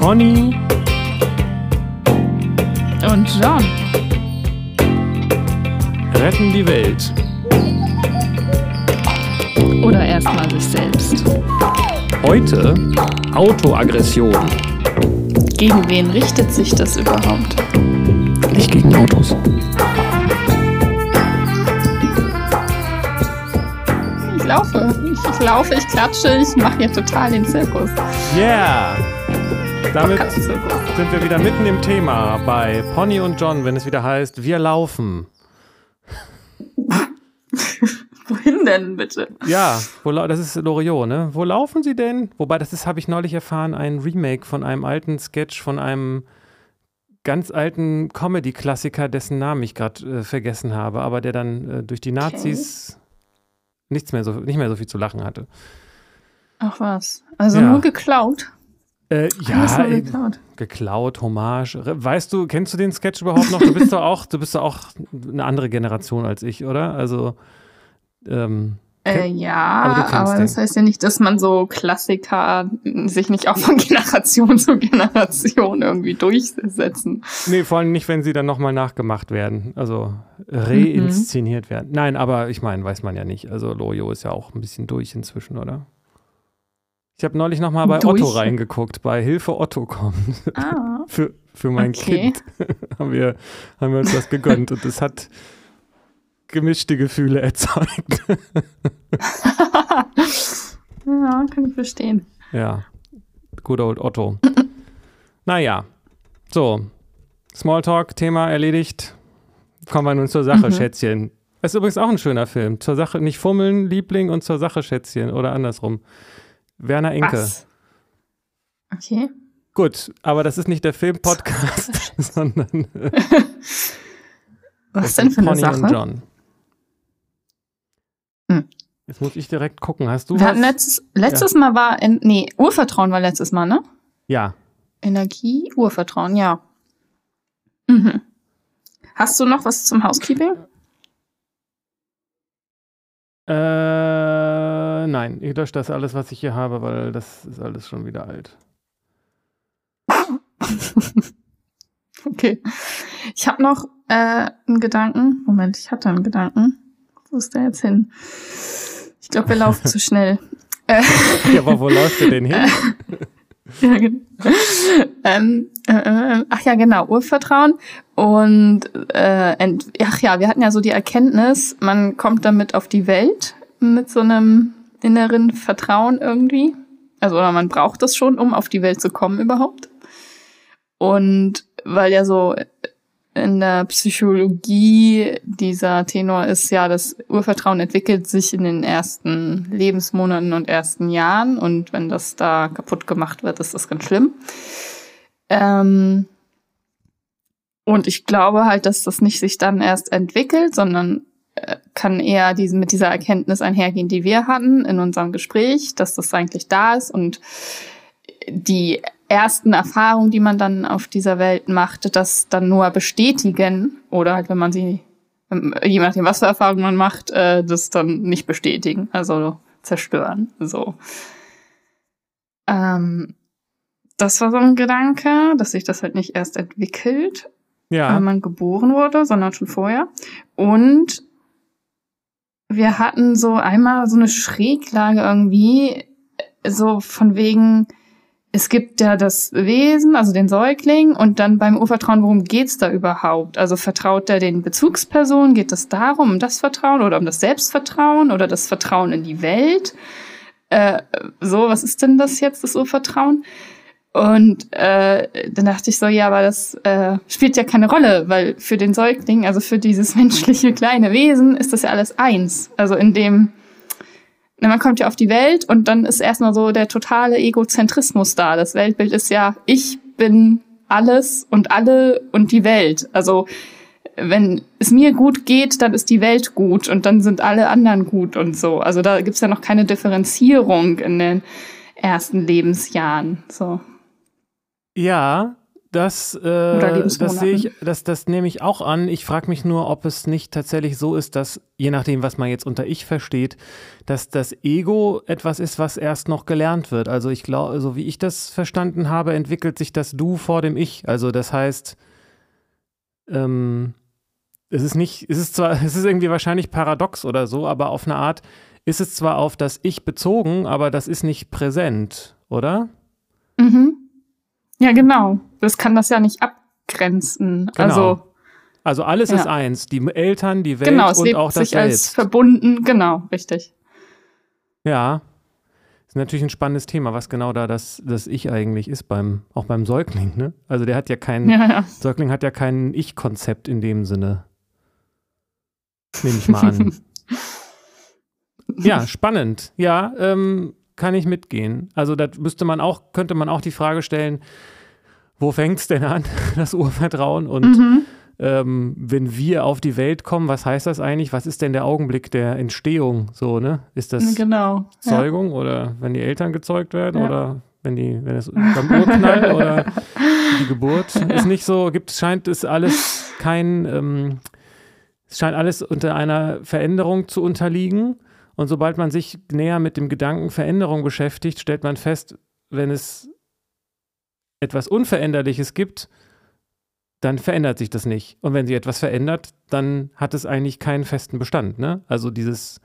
Conny und John retten die Welt. Oder erstmal sich selbst. Heute Autoaggression. Gegen wen richtet sich das überhaupt? Nicht gegen Autos. Ich laufe, ich, ich laufe, ich klatsche, ich mache hier total den Zirkus. Yeah! Damit sind wir wieder mitten im Thema bei Pony und John, wenn es wieder heißt, wir laufen. Wohin denn bitte? Ja, wo, das ist Loriot, ne? Wo laufen sie denn? Wobei, das ist, habe ich neulich erfahren, ein Remake von einem alten Sketch von einem ganz alten Comedy-Klassiker, dessen Namen ich gerade äh, vergessen habe, aber der dann äh, durch die Nazis nichts mehr so, nicht mehr so viel zu lachen hatte. Ach was. Also Ja. nur geklaut. Äh, ja, äh, geklaut. geklaut, Hommage. Weißt du, kennst du den Sketch überhaupt noch? Du bist doch auch, du bist doch auch eine andere Generation als ich, oder? Also, ähm, Äh, ja, Aber aber, das heißt ja nicht, dass man so Klassiker sich nicht auch von Generation zu Generation irgendwie durchsetzen. nee, vor allem nicht, wenn sie dann nochmal nachgemacht werden. Also reinszeniert werden. Nein, aber ich meine, weiß man ja nicht. Also Lojo ist ja auch ein bisschen durch inzwischen, oder? Ich habe neulich nochmal bei Durch? Otto reingeguckt, bei Hilfe Otto kommt. Ah. Für, für mein Okay. Kind haben wir, haben wir uns das gegönnt und es hat gemischte Gefühle erzeugt. ja, kann ich verstehen. Ja, good old Otto. naja, so, Smalltalk, Thema erledigt. Kommen wir nun zur Sache, Mhm. Schätzchen. Das ist übrigens auch ein schöner Film. Zur Sache, nicht fummeln, Liebling und zur Sache, Schätzchen. Oder andersrum. Werner Enke. Was? Okay. Gut, aber das ist nicht der Film-Podcast, sondern äh, Was denn für eine Conny und Sache? John. Hm. Jetzt muss ich direkt gucken. Hast du Wir was? letztes, letztes Mal war, in, nee, Urvertrauen war letztes Mal, ne? Ja, Energie, Urvertrauen, ja. Mhm. Hast du noch was zum Housekeeping? Äh, nein, ich lösche das alles, was ich hier habe, weil das ist alles schon wieder alt. Okay. Ich habe noch äh, einen Gedanken. Moment, ich hatte einen Gedanken. Wo ist der jetzt hin? Ich glaube, wir laufen zu schnell. Ja, aber wo läuft der denn hin? ja, genau. ähm, äh, äh, ach ja, genau, Urvertrauen. Und äh, ent ach ja, wir hatten ja so die Erkenntnis, man kommt damit auf die Welt mit so einem inneren Vertrauen irgendwie. Also oder man braucht das schon, um auf die Welt zu kommen überhaupt. Und weil ja so in der Psychologie dieser Tenor ist ja, das Urvertrauen entwickelt sich in den ersten Lebensmonaten und ersten Jahren und wenn das da kaputt gemacht wird, ist das ganz schlimm. Ähm und ich glaube halt, dass das nicht sich dann erst entwickelt, sondern kann eher diesen, mit dieser Erkenntnis einhergehen, die wir hatten in unserem Gespräch, dass das eigentlich da ist und die ersten Erfahrungen, die man dann auf dieser Welt macht, das dann nur bestätigen oder halt, wenn man sie, je nachdem, was für Erfahrungen man macht, äh, das dann nicht bestätigen, also zerstören. So. Ähm, das war so ein Gedanke, dass sich das halt nicht erst entwickelt, Ja, wenn man geboren wurde, sondern schon vorher. Und wir hatten so einmal so eine Schräglage irgendwie, so von wegen, es gibt ja das Wesen, also den Säugling, und dann beim Urvertrauen, worum geht's da überhaupt? Also vertraut er den Bezugspersonen? Geht es darum, um das Vertrauen oder um das Selbstvertrauen oder das Vertrauen in die Welt? Äh, so, was ist denn das jetzt, das Urvertrauen? Und äh, dann dachte ich so, ja, aber das äh, spielt ja keine Rolle, weil für den Säugling, also für dieses menschliche kleine Wesen, ist das ja alles eins. Also in dem, na, man kommt ja auf die Welt und dann ist erstmal so der totale Egozentrismus da. Das Weltbild ist ja, ich bin alles und alle und die Welt. Also wenn es mir gut geht, dann ist die Welt gut und dann sind alle anderen gut und so. Also da gibt's ja noch keine Differenzierung in den ersten Lebensjahren. So. Ja, Das, äh, das sehe ich, das, das nehme ich auch an. Ich frage mich nur, ob es nicht tatsächlich so ist, dass, je nachdem, was man jetzt unter Ich versteht, dass das Ego etwas ist, was erst noch gelernt wird. Also ich glaube, so wie ich das verstanden habe, entwickelt sich das Du vor dem Ich. Also das heißt, ähm, es ist nicht, es ist zwar, es ist irgendwie wahrscheinlich paradox oder so, aber auf eine Art ist es zwar auf das Ich bezogen, aber das ist nicht präsent, oder? Mhm. Ja, genau. Das kann das ja nicht abgrenzen. Genau. Also, also alles ja. ist eins. Die Eltern, die Welt genau, und auch das sich Selbst. als verbunden. Genau, richtig. Ja. Das ist natürlich ein spannendes Thema, was genau da das, das Ich eigentlich ist, beim, auch beim Säugling. Ne? Also der hat ja kein, ja, ja. Säugling hat ja kein Ich-Konzept in dem Sinne. Nehme ich mal an. ja, spannend. Ja, ähm, kann ich mitgehen. Also da müsste man auch, könnte man auch die Frage stellen, wo fängt es denn an, das Urvertrauen? Und mhm. ähm, wenn wir auf die Welt kommen, was heißt das eigentlich? Was ist denn der Augenblick der Entstehung? So, ne? Ist das genau, Zeugung ja. oder wenn die Eltern gezeugt werden ja. oder wenn die, wenn es beim Urknall oder die Geburt ist nicht so, gibt scheint es alles kein, ähm, es scheint alles unter einer Veränderung zu unterliegen. Und sobald man sich näher mit dem Gedanken Veränderung beschäftigt, stellt man fest, wenn es etwas Unveränderliches gibt, dann verändert sich das nicht. Und wenn sich etwas verändert, dann hat es eigentlich keinen festen Bestand. Ne? Also dieses,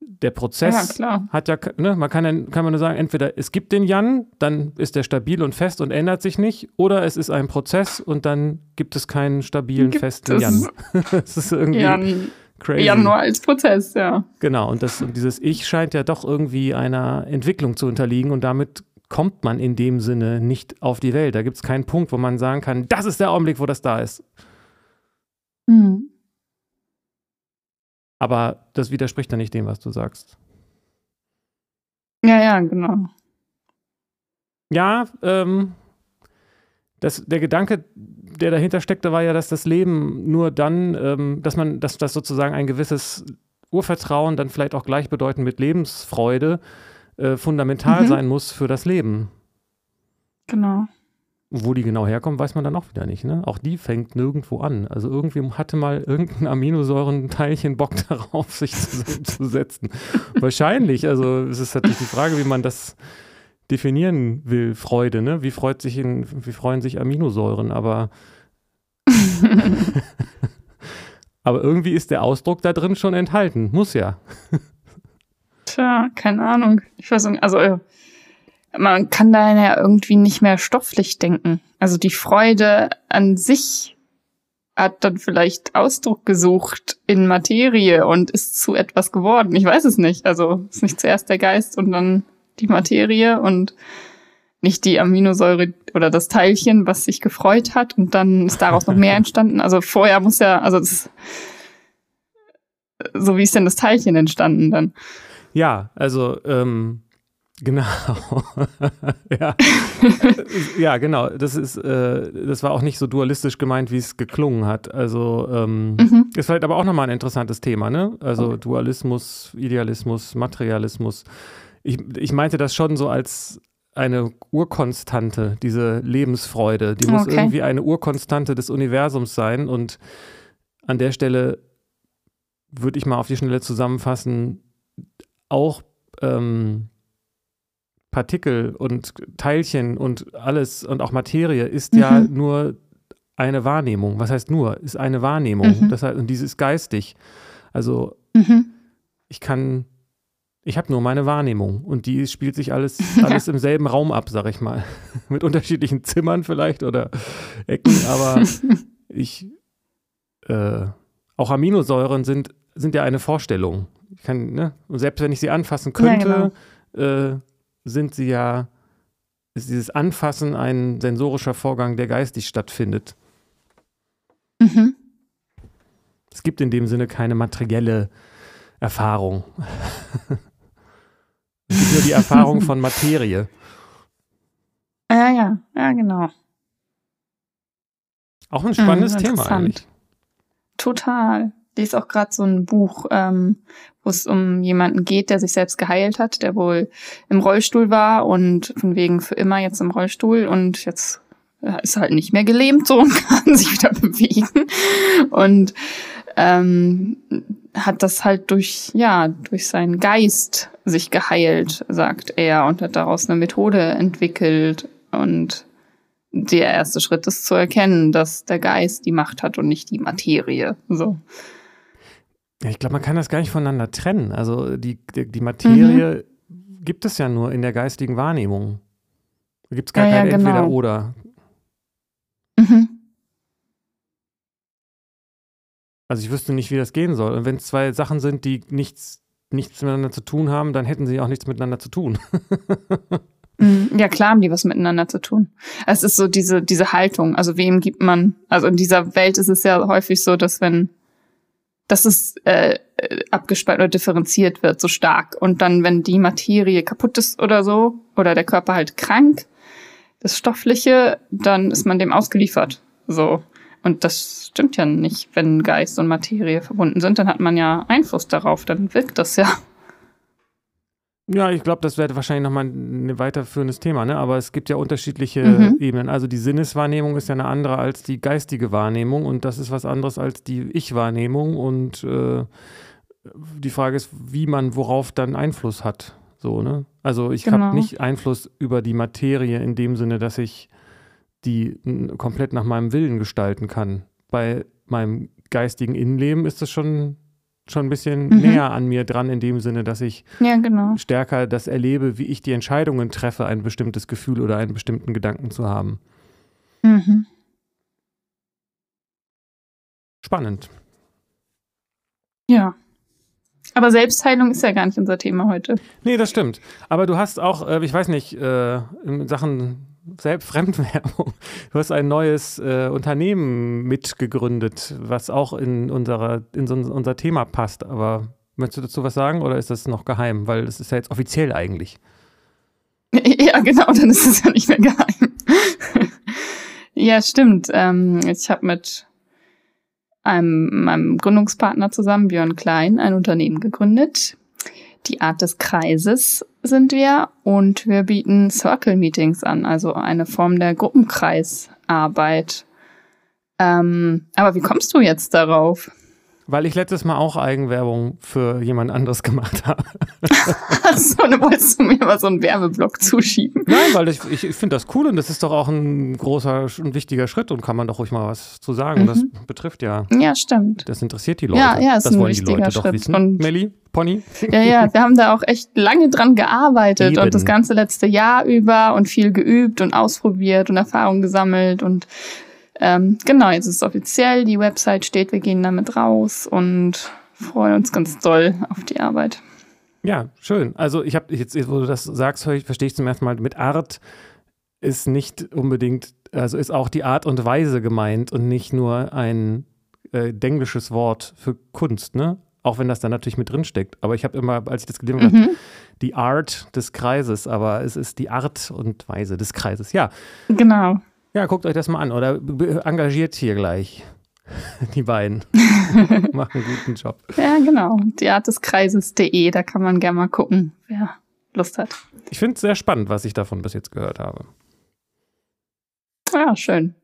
der Prozess ja, hat ja, ne, man kann, dann, kann man nur sagen, entweder es gibt den Jan, dann ist der stabil und fest und ändert sich nicht, oder es ist ein Prozess und dann gibt es keinen stabilen, gibt festen Jan. das ist irgendwie. Jan Crazy. Ja, nur als Prozess, ja. Genau, und, das, und dieses Ich scheint ja doch irgendwie einer Entwicklung zu unterliegen und damit kommt man in dem Sinne nicht auf die Welt. Da gibt es keinen Punkt, wo man sagen kann, das ist der Augenblick, wo das da ist. Mhm. Aber das widerspricht ja nicht dem, was du sagst. Ja, ja, genau. Ja, ähm, das, der Gedanke, der dahinter steckte, war ja, dass das Leben nur dann, ähm, dass man, dass das sozusagen ein gewisses Urvertrauen dann vielleicht auch gleichbedeutend mit Lebensfreude äh, fundamental mhm. sein muss für das Leben. Genau. Wo die genau herkommen, weiß man dann auch wieder nicht. Ne? Auch die fängt nirgendwo an. Also irgendwie hatte mal irgendein Aminosäurenteilchen Bock darauf, sich zu, zu setzen. Wahrscheinlich. Also es ist natürlich die Frage, wie man das definieren will, Freude, ne? Wie freut sich in, wie freuen sich Aminosäuren, aber aber irgendwie ist der Ausdruck da drin schon enthalten, muss ja. Tja, keine Ahnung. Ich weiß nicht, also äh, man kann da ja irgendwie nicht mehr stofflich denken. Also die Freude an sich hat dann vielleicht Ausdruck gesucht in Materie und ist zu etwas geworden. Ich weiß es nicht. Also ist nicht zuerst der Geist und dann die Materie und nicht die Aminosäure oder das Teilchen, was sich gefreut hat und dann ist daraus noch mehr entstanden. Also vorher muss ja, also das, so wie ist denn das Teilchen entstanden dann? Ja, also ähm, genau, ja, ja, genau. Das ist, äh, das war auch nicht so dualistisch gemeint, wie es geklungen hat. Also ähm, mhm. ist vielleicht aber auch nochmal ein interessantes Thema, ne? Also okay. Dualismus, Idealismus, Materialismus ich, ich meinte das schon so als eine Urkonstante, diese Lebensfreude. Die muss okay. irgendwie eine Urkonstante des Universums sein. Und an der Stelle würde ich mal auf die Schnelle zusammenfassen, auch ähm, Partikel und Teilchen und alles und auch Materie ist mhm. ja nur eine Wahrnehmung. Was heißt nur? Ist eine Wahrnehmung. Mhm. Das heißt, und dieses ist geistig. Also mhm. ich kann ich habe nur meine Wahrnehmung und die spielt sich alles, alles im selben Raum ab, sag ich mal. Mit unterschiedlichen Zimmern vielleicht oder Ecken, aber ich, äh, auch Aminosäuren sind, sind ja eine Vorstellung. Ich kann, ne? Und selbst wenn ich sie anfassen könnte, ja, genau. äh, sind sie ja, ist dieses Anfassen ein sensorischer Vorgang, der geistig stattfindet. Mhm. Es gibt in dem Sinne keine materielle Erfahrung. Es gibt nur die Erfahrung von Materie. Ja, ja, ja, genau. Auch ein spannendes mhm, Thema eigentlich. Total. Ich lese auch gerade so ein Buch, ähm, wo es um jemanden geht, der sich selbst geheilt hat, der wohl im Rollstuhl war und von wegen für immer jetzt im Rollstuhl und jetzt ist halt nicht mehr gelähmt so und kann sich wieder bewegen. Und ähm, hat das halt durch, ja, durch seinen Geist sich geheilt, sagt er, und hat daraus eine Methode entwickelt. Und der erste Schritt ist zu erkennen, dass der Geist die Macht hat und nicht die Materie. So. Ich glaube, man kann das gar nicht voneinander trennen. Also die, die, die Materie mhm. gibt es ja nur in der geistigen Wahrnehmung. Da gibt es gar ja, kein ja, genau. Entweder-Oder. Mhm. Also ich wüsste nicht, wie das gehen soll. Und wenn es zwei Sachen sind, die nichts, nichts miteinander zu tun haben, dann hätten sie auch nichts miteinander zu tun. Mhm. ja, klar haben die was miteinander zu tun. Es ist so diese, diese Haltung. Also wem gibt man, also in dieser Welt ist es ja häufig so, dass wenn, dass es äh, abgespalten oder differenziert wird, so stark. Und dann, wenn die Materie kaputt ist oder so, oder der Körper halt krank, das Stoffliche, dann ist man dem ausgeliefert. So. Und das stimmt ja nicht. Wenn Geist und Materie verbunden sind, dann hat man ja Einfluss darauf, dann wirkt das ja. Ja, ich glaube, das wäre wahrscheinlich nochmal ein weiterführendes Thema, ne? aber es gibt ja unterschiedliche mhm. Ebenen. Also die Sinneswahrnehmung ist ja eine andere als die geistige Wahrnehmung und das ist was anderes als die Ich-Wahrnehmung und äh, die Frage ist, wie man worauf dann Einfluss hat. So, ne? Also ich genau. habe nicht Einfluss über die Materie in dem Sinne, dass ich die komplett nach meinem Willen gestalten kann. Bei meinem geistigen Innenleben ist das schon schon ein bisschen mhm. näher an mir dran, in dem Sinne, dass ich ja, genau. stärker das erlebe, wie ich die Entscheidungen treffe, ein bestimmtes Gefühl oder einen bestimmten Gedanken zu haben. Mhm. Spannend. Ja. Aber Selbstheilung ist ja gar nicht unser Thema heute. Nee, das stimmt. Aber du hast auch, äh, ich weiß nicht, äh, in Sachen selbst Fremdwerbung. Du hast ein neues äh, Unternehmen mitgegründet, was auch in, unserer, in so, unser Thema passt. Aber möchtest du dazu was sagen oder ist das noch geheim? Weil es ist ja jetzt offiziell eigentlich. Ja, genau, dann ist es ja nicht mehr geheim. ja, stimmt. Ähm, ich habe mit einem, meinem Gründungspartner zusammen, Björn Klein, ein Unternehmen gegründet. Die Art des Kreises sind wir und wir bieten Circle Meetings an, also eine Form der Gruppenkreisarbeit. Ähm, aber wie kommst du jetzt darauf? Weil ich letztes Mal auch Eigenwerbung für jemand anderes gemacht habe. Achso, du wolltest du mir mal so einen Werbeblock zuschieben. Nein, weil ich, ich, ich finde das cool und das ist doch auch ein großer und wichtiger Schritt und kann man doch ruhig mal was zu sagen. Mhm. Das betrifft ja. Ja, stimmt. Das interessiert die Leute. Ja, ja, ist das ein wollen die Leute Schritt. doch wissen. Und Melli, Pony. Ja, ja, wir haben da auch echt lange dran gearbeitet Eben. und das ganze letzte Jahr über und viel geübt und ausprobiert und Erfahrungen gesammelt und ähm, genau, jetzt ist es offiziell, die Website steht, wir gehen damit raus und freuen uns ganz doll auf die Arbeit. Ja, schön. Also ich habe jetzt, wo du das sagst, verstehe ich zum ersten Mal, mit Art ist nicht unbedingt, also ist auch die Art und Weise gemeint und nicht nur ein äh, englisches Wort für Kunst, ne? Auch wenn das da natürlich mit drin steckt. Aber ich habe immer, als ich das gelesen habe, mhm. die Art des Kreises, aber es ist die Art und Weise des Kreises. Ja. Genau. Ja, guckt euch das mal an oder engagiert hier gleich. Die beiden machen einen guten Job. Ja, genau. Die Art des Kreises.de, da kann man gerne mal gucken, wer Lust hat. Ich finde es sehr spannend, was ich davon bis jetzt gehört habe. Ja, schön.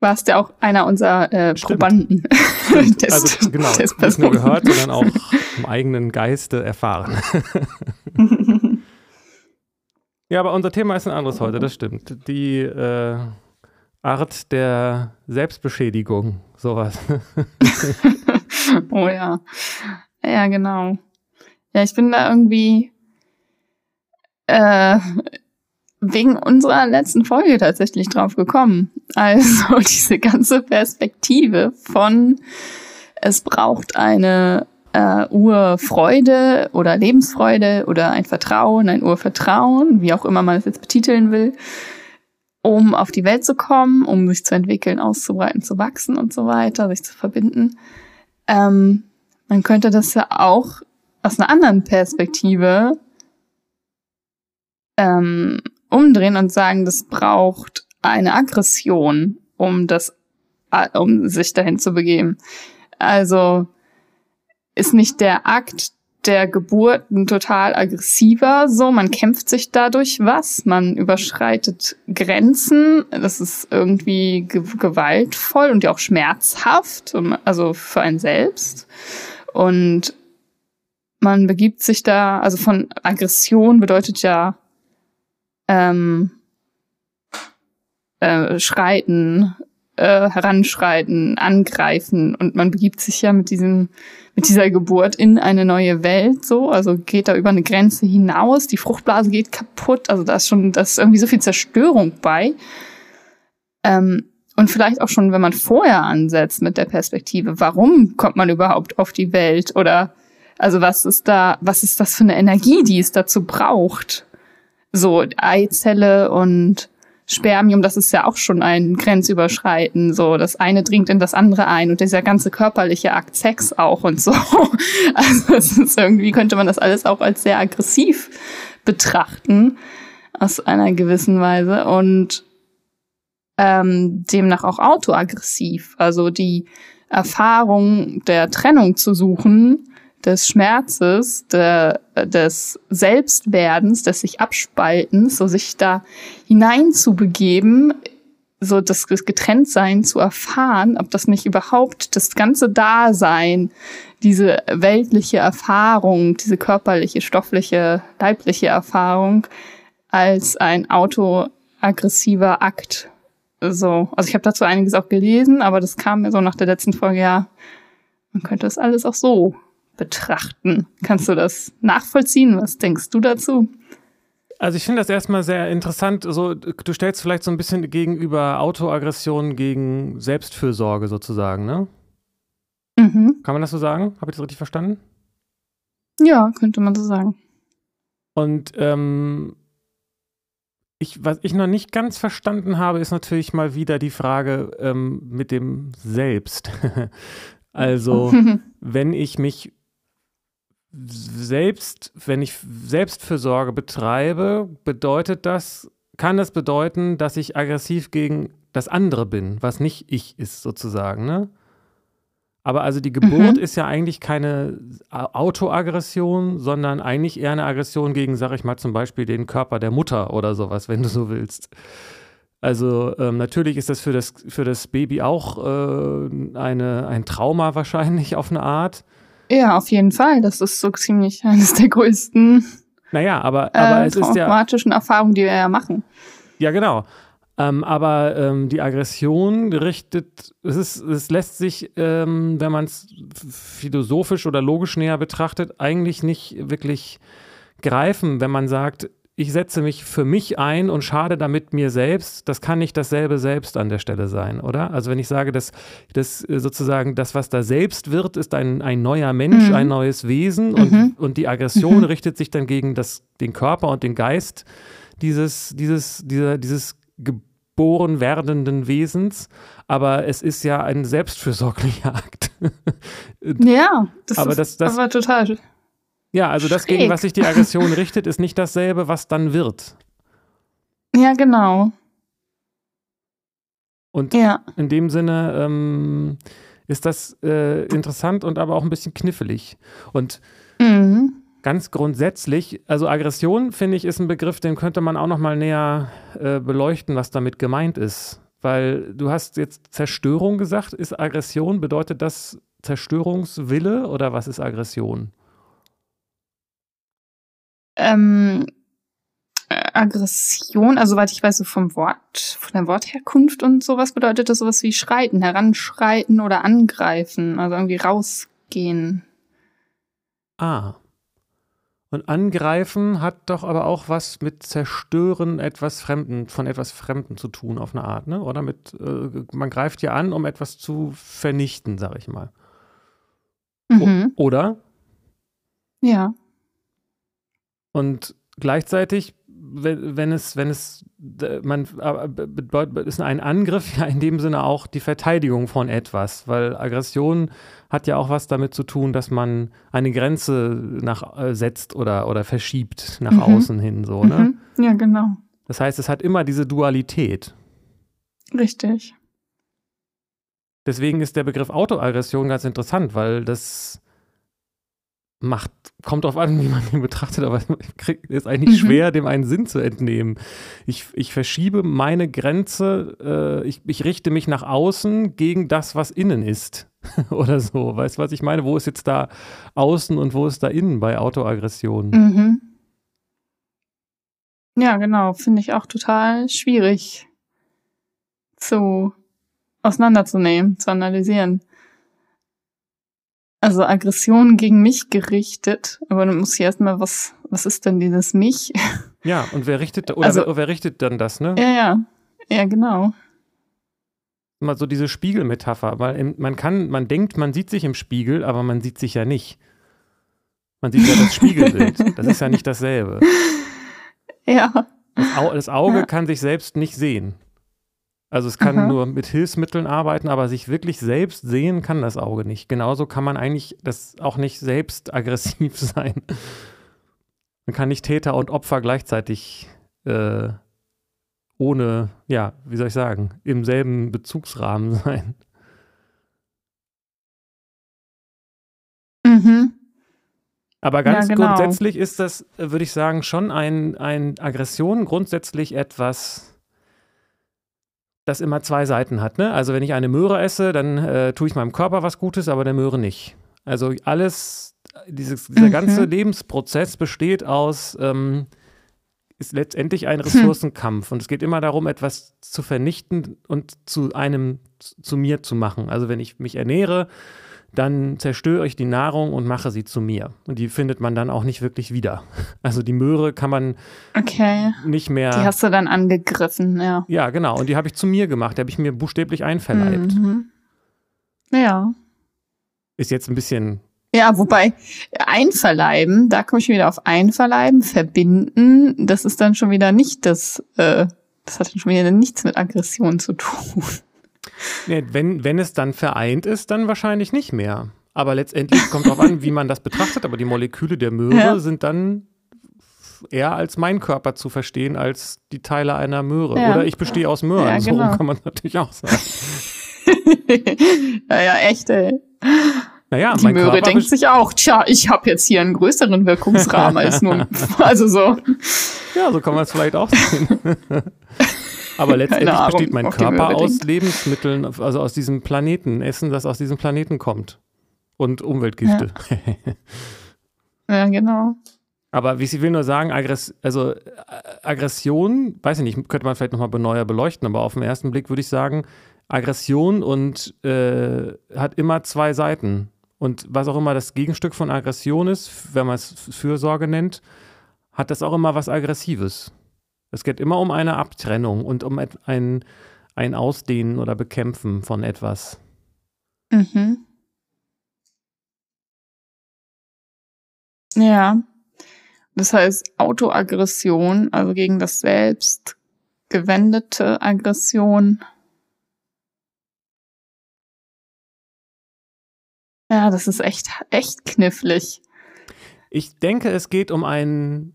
Warst ja auch einer unserer äh, Probanden. des, also genau, des nicht nur gehört, sondern auch im eigenen Geiste erfahren. Ja, aber unser Thema ist ein anderes heute, das stimmt. Die äh, Art der Selbstbeschädigung, sowas. oh ja. Ja, genau. Ja, ich bin da irgendwie äh, wegen unserer letzten Folge tatsächlich drauf gekommen. Also diese ganze Perspektive von es braucht eine äh, Urfreude oder Lebensfreude oder ein Vertrauen, ein Urvertrauen, wie auch immer man es jetzt betiteln will, um auf die Welt zu kommen, um sich zu entwickeln, auszubreiten, zu wachsen und so weiter, sich zu verbinden. Ähm, man könnte das ja auch aus einer anderen Perspektive ähm, umdrehen und sagen, das braucht eine Aggression, um das, äh, um sich dahin zu begeben. Also ist nicht der Akt der Geburt ein total aggressiver, so man kämpft sich dadurch was, man überschreitet Grenzen, das ist irgendwie ge gewaltvoll und ja auch schmerzhaft, also für einen selbst. Und man begibt sich da, also von Aggression bedeutet ja ähm, äh, schreiten, äh, heranschreiten, angreifen. Und man begibt sich ja mit diesem mit dieser Geburt in eine neue Welt so, also geht da über eine Grenze hinaus, die Fruchtblase geht kaputt, also da ist schon, da ist irgendwie so viel Zerstörung bei. Ähm, und vielleicht auch schon, wenn man vorher ansetzt mit der Perspektive, warum kommt man überhaupt auf die Welt oder also was ist da, was ist das für eine Energie, die es dazu braucht? So Eizelle und Spermium, das ist ja auch schon ein Grenzüberschreiten. So, das eine dringt in das andere ein und dieser ganze körperliche Akt Sex auch und so. Also es ist irgendwie könnte man das alles auch als sehr aggressiv betrachten aus einer gewissen Weise und ähm, demnach auch autoaggressiv. Also die Erfahrung der Trennung zu suchen des Schmerzes, der, des Selbstwerdens, des sich Abspaltens, so sich da hineinzubegeben, so das Getrenntsein zu erfahren, ob das nicht überhaupt das ganze Dasein, diese weltliche Erfahrung, diese körperliche, stoffliche, leibliche Erfahrung als ein autoaggressiver Akt. So, also ich habe dazu einiges auch gelesen, aber das kam mir so nach der letzten Folge, ja, man könnte das alles auch so betrachten. Kannst du das nachvollziehen? Was denkst du dazu? Also ich finde das erstmal sehr interessant. So, du stellst vielleicht so ein bisschen gegenüber Autoaggression gegen Selbstfürsorge sozusagen, ne? Mhm. Kann man das so sagen? Habe ich das richtig verstanden? Ja, könnte man so sagen. Und ähm, ich, was ich noch nicht ganz verstanden habe, ist natürlich mal wieder die Frage ähm, mit dem Selbst. also, wenn ich mich selbst, wenn ich Selbstfürsorge betreibe, bedeutet das, kann das bedeuten, dass ich aggressiv gegen das andere bin, was nicht ich ist sozusagen, ne? Aber also die Geburt mhm. ist ja eigentlich keine Autoaggression, sondern eigentlich eher eine Aggression gegen, sag ich mal, zum Beispiel den Körper der Mutter oder sowas, wenn du so willst. Also ähm, natürlich ist das für das, für das Baby auch äh, eine, ein Trauma wahrscheinlich auf eine Art. Ja, auf jeden Fall. Das ist so ziemlich eines der größten naja, aber, aber äh, es ist ja. traumatischen Erfahrungen, die wir ja machen. Ja, genau. Ähm, aber ähm, die Aggression richtet, es, ist, es lässt sich, ähm, wenn man es philosophisch oder logisch näher betrachtet, eigentlich nicht wirklich greifen, wenn man sagt, ich setze mich für mich ein und schade damit mir selbst, das kann nicht dasselbe selbst an der Stelle sein, oder? Also wenn ich sage, dass, dass äh, sozusagen das, was da selbst wird, ist ein, ein neuer Mensch, mhm. ein neues Wesen und, mhm. und die Aggression mhm. richtet sich dann gegen das, den Körper und den Geist dieses, dieses, dieser, dieses geboren werdenden Wesens, aber es ist ja ein selbstfürsorglicher Akt. ja, das aber ist das, das, aber total ja, also das, gegen was sich die Aggression richtet, ist nicht dasselbe, was dann wird. Ja, genau. Und ja. in dem Sinne ähm, ist das äh, interessant und aber auch ein bisschen knifflig. Und mhm. ganz grundsätzlich, also Aggression, finde ich, ist ein Begriff, den könnte man auch noch mal näher äh, beleuchten, was damit gemeint ist. Weil du hast jetzt Zerstörung gesagt. Ist Aggression, bedeutet das Zerstörungswille oder was ist Aggression? Ähm, Aggression, also soweit ich weiß, so vom Wort, von der Wortherkunft und sowas bedeutet das sowas wie schreiten, heranschreiten oder angreifen, also irgendwie rausgehen. Ah. Und angreifen hat doch aber auch was mit zerstören etwas Fremden, von etwas Fremden zu tun auf eine Art, ne? Oder mit, äh, man greift ja an, um etwas zu vernichten, sag ich mal. Mhm. O oder? Ja. Und gleichzeitig, wenn, wenn es, wenn es, man ist ein Angriff ja in dem Sinne auch die Verteidigung von etwas, weil Aggression hat ja auch was damit zu tun, dass man eine Grenze nach äh, setzt oder, oder verschiebt nach mhm. außen hin, so, ne? Mhm. Ja, genau. Das heißt, es hat immer diese Dualität. Richtig. Deswegen ist der Begriff Autoaggression ganz interessant, weil das macht, kommt drauf an, wie man ihn betrachtet, aber es ist eigentlich mhm. schwer, dem einen Sinn zu entnehmen. Ich, ich verschiebe meine Grenze, äh, ich, ich richte mich nach außen gegen das, was innen ist. Oder so. Weißt du, was ich meine? Wo ist jetzt da außen und wo ist da innen bei Autoaggression? Mhm. Ja, genau. Finde ich auch total schwierig zu auseinanderzunehmen, zu analysieren also Aggression gegen mich gerichtet, aber dann muss ich erstmal, was, was ist denn dieses mich? Ja, und wer richtet, oder also, wer, wer, richtet dann das, ne? Ja, ja, ja, genau. Mal so diese Spiegelmetapher, weil man kann, man denkt, man sieht sich im Spiegel, aber man sieht sich ja nicht. Man sieht ja das Spiegelbild. Das ist ja nicht dasselbe. Ja. Das, Au das Auge ja. kann sich selbst nicht sehen. Also es kann Aha. nur mit Hilfsmitteln arbeiten, aber sich wirklich selbst sehen kann das Auge nicht. Genauso kann man eigentlich das auch nicht selbst aggressiv sein. Man kann nicht Täter und Opfer gleichzeitig äh, ohne, ja, wie soll ich sagen, im selben Bezugsrahmen sein. Mhm. Aber ganz ja, genau. grundsätzlich ist das, würde ich sagen, schon ein, ein Aggression grundsätzlich etwas das immer zwei Seiten hat. Ne? Also wenn ich eine Möhre esse, dann äh, tue ich meinem Körper was Gutes, aber der Möhre nicht. Also alles, dieses, dieser mhm. ganze Lebensprozess besteht aus, ähm, ist letztendlich ein hm. Ressourcenkampf. Und es geht immer darum, etwas zu vernichten und zu einem, zu mir zu machen. Also wenn ich mich ernähre, dann zerstöre ich die Nahrung und mache sie zu mir. Und die findet man dann auch nicht wirklich wieder. Also die Möhre kann man okay. nicht mehr. Die hast du dann angegriffen, ja. Ja, genau. Und die habe ich zu mir gemacht. Die habe ich mir buchstäblich einverleibt. Mhm. Ja. Ist jetzt ein bisschen. Ja, wobei einverleiben, da komme ich wieder auf einverleiben, verbinden, das ist dann schon wieder nicht das, äh, das hat dann schon wieder nichts mit Aggression zu tun. Nee, wenn, wenn es dann vereint ist, dann wahrscheinlich nicht mehr. Aber letztendlich kommt darauf an, wie man das betrachtet. Aber die Moleküle der Möhre ja. sind dann eher als mein Körper zu verstehen, als die Teile einer Möhre. Ja. Oder ich bestehe aus Möhren. Ja, genau. So kann man natürlich auch sagen. naja, echt, ey. Naja, die Möhre Körper denkt sich auch, tja, ich habe jetzt hier einen größeren Wirkungsrahmen als nur, also so. Ja, so kann man es vielleicht auch sehen. Aber letztendlich besteht mein Körper aus Lebensmitteln, also aus diesem Planeten, Essen, das aus diesem Planeten kommt. Und Umweltgifte. Ja, ja genau. Aber wie ich will nur sagen, Aggress also äh, Aggression, weiß ich nicht, könnte man vielleicht nochmal neuer beleuchten, aber auf den ersten Blick würde ich sagen, Aggression und äh, hat immer zwei Seiten. Und was auch immer das Gegenstück von Aggression ist, wenn man es Fürsorge nennt, hat das auch immer was Aggressives. Es geht immer um eine Abtrennung und um ein, ein Ausdehnen oder Bekämpfen von etwas. Mhm. Ja. Das heißt, Autoaggression, also gegen das Selbst gewendete Aggression. Ja, das ist echt, echt knifflig. Ich denke, es geht um einen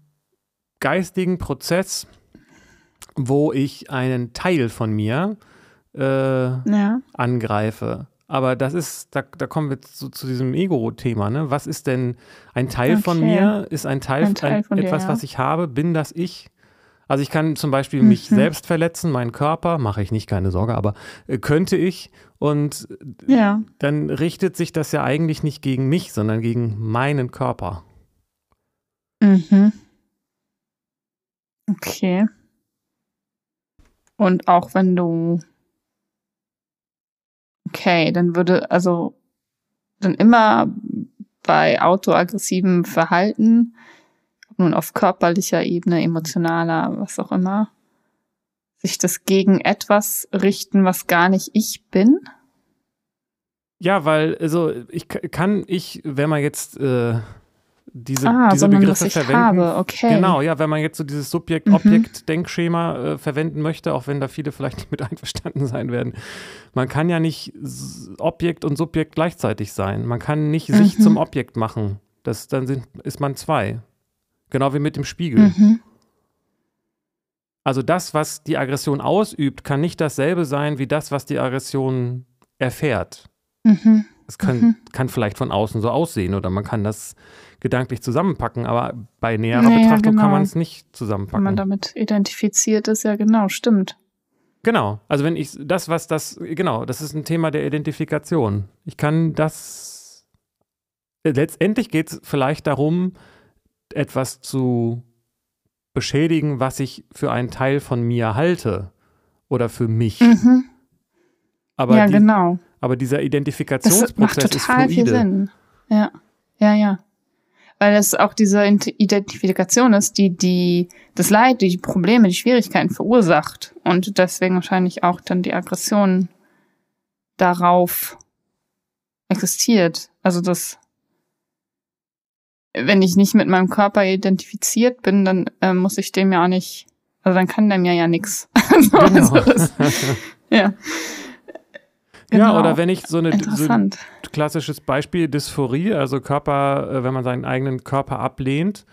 geistigen Prozess, wo ich einen Teil von mir äh, ja. angreife. Aber das ist, da, da kommen wir zu, zu diesem Ego-Thema. Ne? Was ist denn ein Teil okay. von mir? Ist ein Teil, ein Teil ein, etwas, dir, ja. was ich habe? Bin das ich? Also ich kann zum Beispiel mhm. mich selbst verletzen, meinen Körper, mache ich nicht, keine Sorge, aber äh, könnte ich. Und ja. dann richtet sich das ja eigentlich nicht gegen mich, sondern gegen meinen Körper. Mhm. Okay. Und auch wenn du. Okay, dann würde, also, dann immer bei autoaggressivem Verhalten, nun auf körperlicher Ebene, emotionaler, was auch immer, sich das gegen etwas richten, was gar nicht ich bin? Ja, weil, also, ich kann ich, wenn man jetzt äh, diese, ah, diese Begriffe verwenden. Habe. Okay. Genau, ja, wenn man jetzt so dieses Subjekt-Objekt-Denkschema mhm. äh, verwenden möchte, auch wenn da viele vielleicht nicht mit einverstanden sein werden. Man kann ja nicht Objekt und Subjekt gleichzeitig sein. Man kann nicht mhm. sich zum Objekt machen. Das, dann sind, ist man zwei. Genau wie mit dem Spiegel. Mhm. Also das, was die Aggression ausübt, kann nicht dasselbe sein wie das, was die Aggression erfährt. Mhm. Es kann, mhm. kann vielleicht von außen so aussehen oder man kann das gedanklich zusammenpacken, aber bei näherer naja, Betrachtung genau. kann man es nicht zusammenpacken. Wenn man damit identifiziert ist, ja genau, stimmt. Genau, also wenn ich das, was das, genau, das ist ein Thema der Identifikation. Ich kann das, letztendlich geht es vielleicht darum, etwas zu beschädigen, was ich für einen Teil von mir halte oder für mich. Mhm. Aber ja, die, genau. Aber dieser Identifikationsprozess ist fluide. Viel Sinn. Ja, ja, ja. Weil es auch diese Identifikation ist, die, die das Leid, die Probleme, die Schwierigkeiten verursacht. Und deswegen wahrscheinlich auch dann die Aggression darauf existiert. Also das, wenn ich nicht mit meinem Körper identifiziert bin, dann äh, muss ich dem ja auch nicht, also dann kann der mir ja nichts. Genau. also ja. Genau. Ja, oder wenn ich so, eine, so ein klassisches Beispiel Dysphorie, also Körper, äh, wenn man seinen eigenen Körper ablehnt,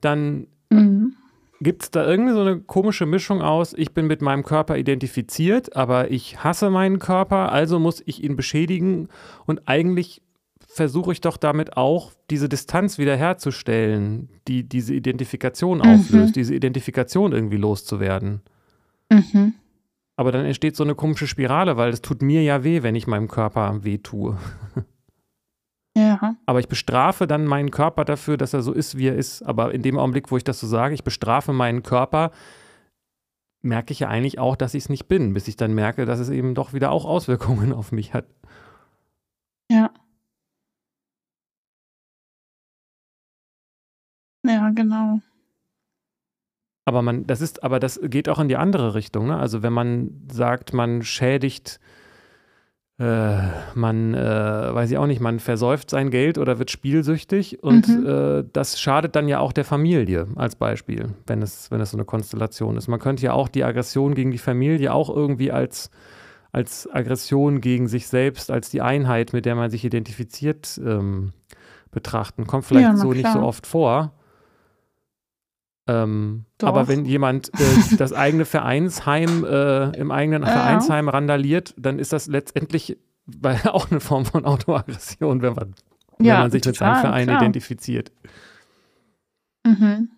dann mhm. gibt es da irgendwie so eine komische Mischung aus, ich bin mit meinem Körper identifiziert, aber ich hasse meinen Körper, also muss ich ihn beschädigen und eigentlich versuche ich doch damit auch, diese Distanz wiederherzustellen, die diese Identifikation mhm. auflöst, diese Identifikation irgendwie loszuwerden. Mhm. Aber dann entsteht so eine komische Spirale, weil es tut mir ja weh, wenn ich meinem Körper weh tue. Ja. Aber ich bestrafe dann meinen Körper dafür, dass er so ist, wie er ist. Aber in dem Augenblick, wo ich das so sage, ich bestrafe meinen Körper, merke ich ja eigentlich auch, dass ich es nicht bin, bis ich dann merke, dass es eben doch wieder auch Auswirkungen auf mich hat. Ja. Ja, genau. Aber man, das ist, aber das geht auch in die andere Richtung. Ne? Also wenn man sagt, man schädigt, äh, man, äh, weiß ich auch nicht, man versäuft sein Geld oder wird spielsüchtig und mhm. äh, das schadet dann ja auch der Familie als Beispiel, wenn es, wenn es so eine Konstellation ist. Man könnte ja auch die Aggression gegen die Familie auch irgendwie als als Aggression gegen sich selbst, als die Einheit, mit der man sich identifiziert, ähm, betrachten. Kommt vielleicht ja, so klar. nicht so oft vor. Ähm, aber wenn jemand äh, das eigene Vereinsheim äh, im eigenen ja. Vereinsheim randaliert, dann ist das letztendlich auch eine Form von Autoaggression, wenn man, ja, wenn man sich total, mit seinem Verein klar. identifiziert. Mhm.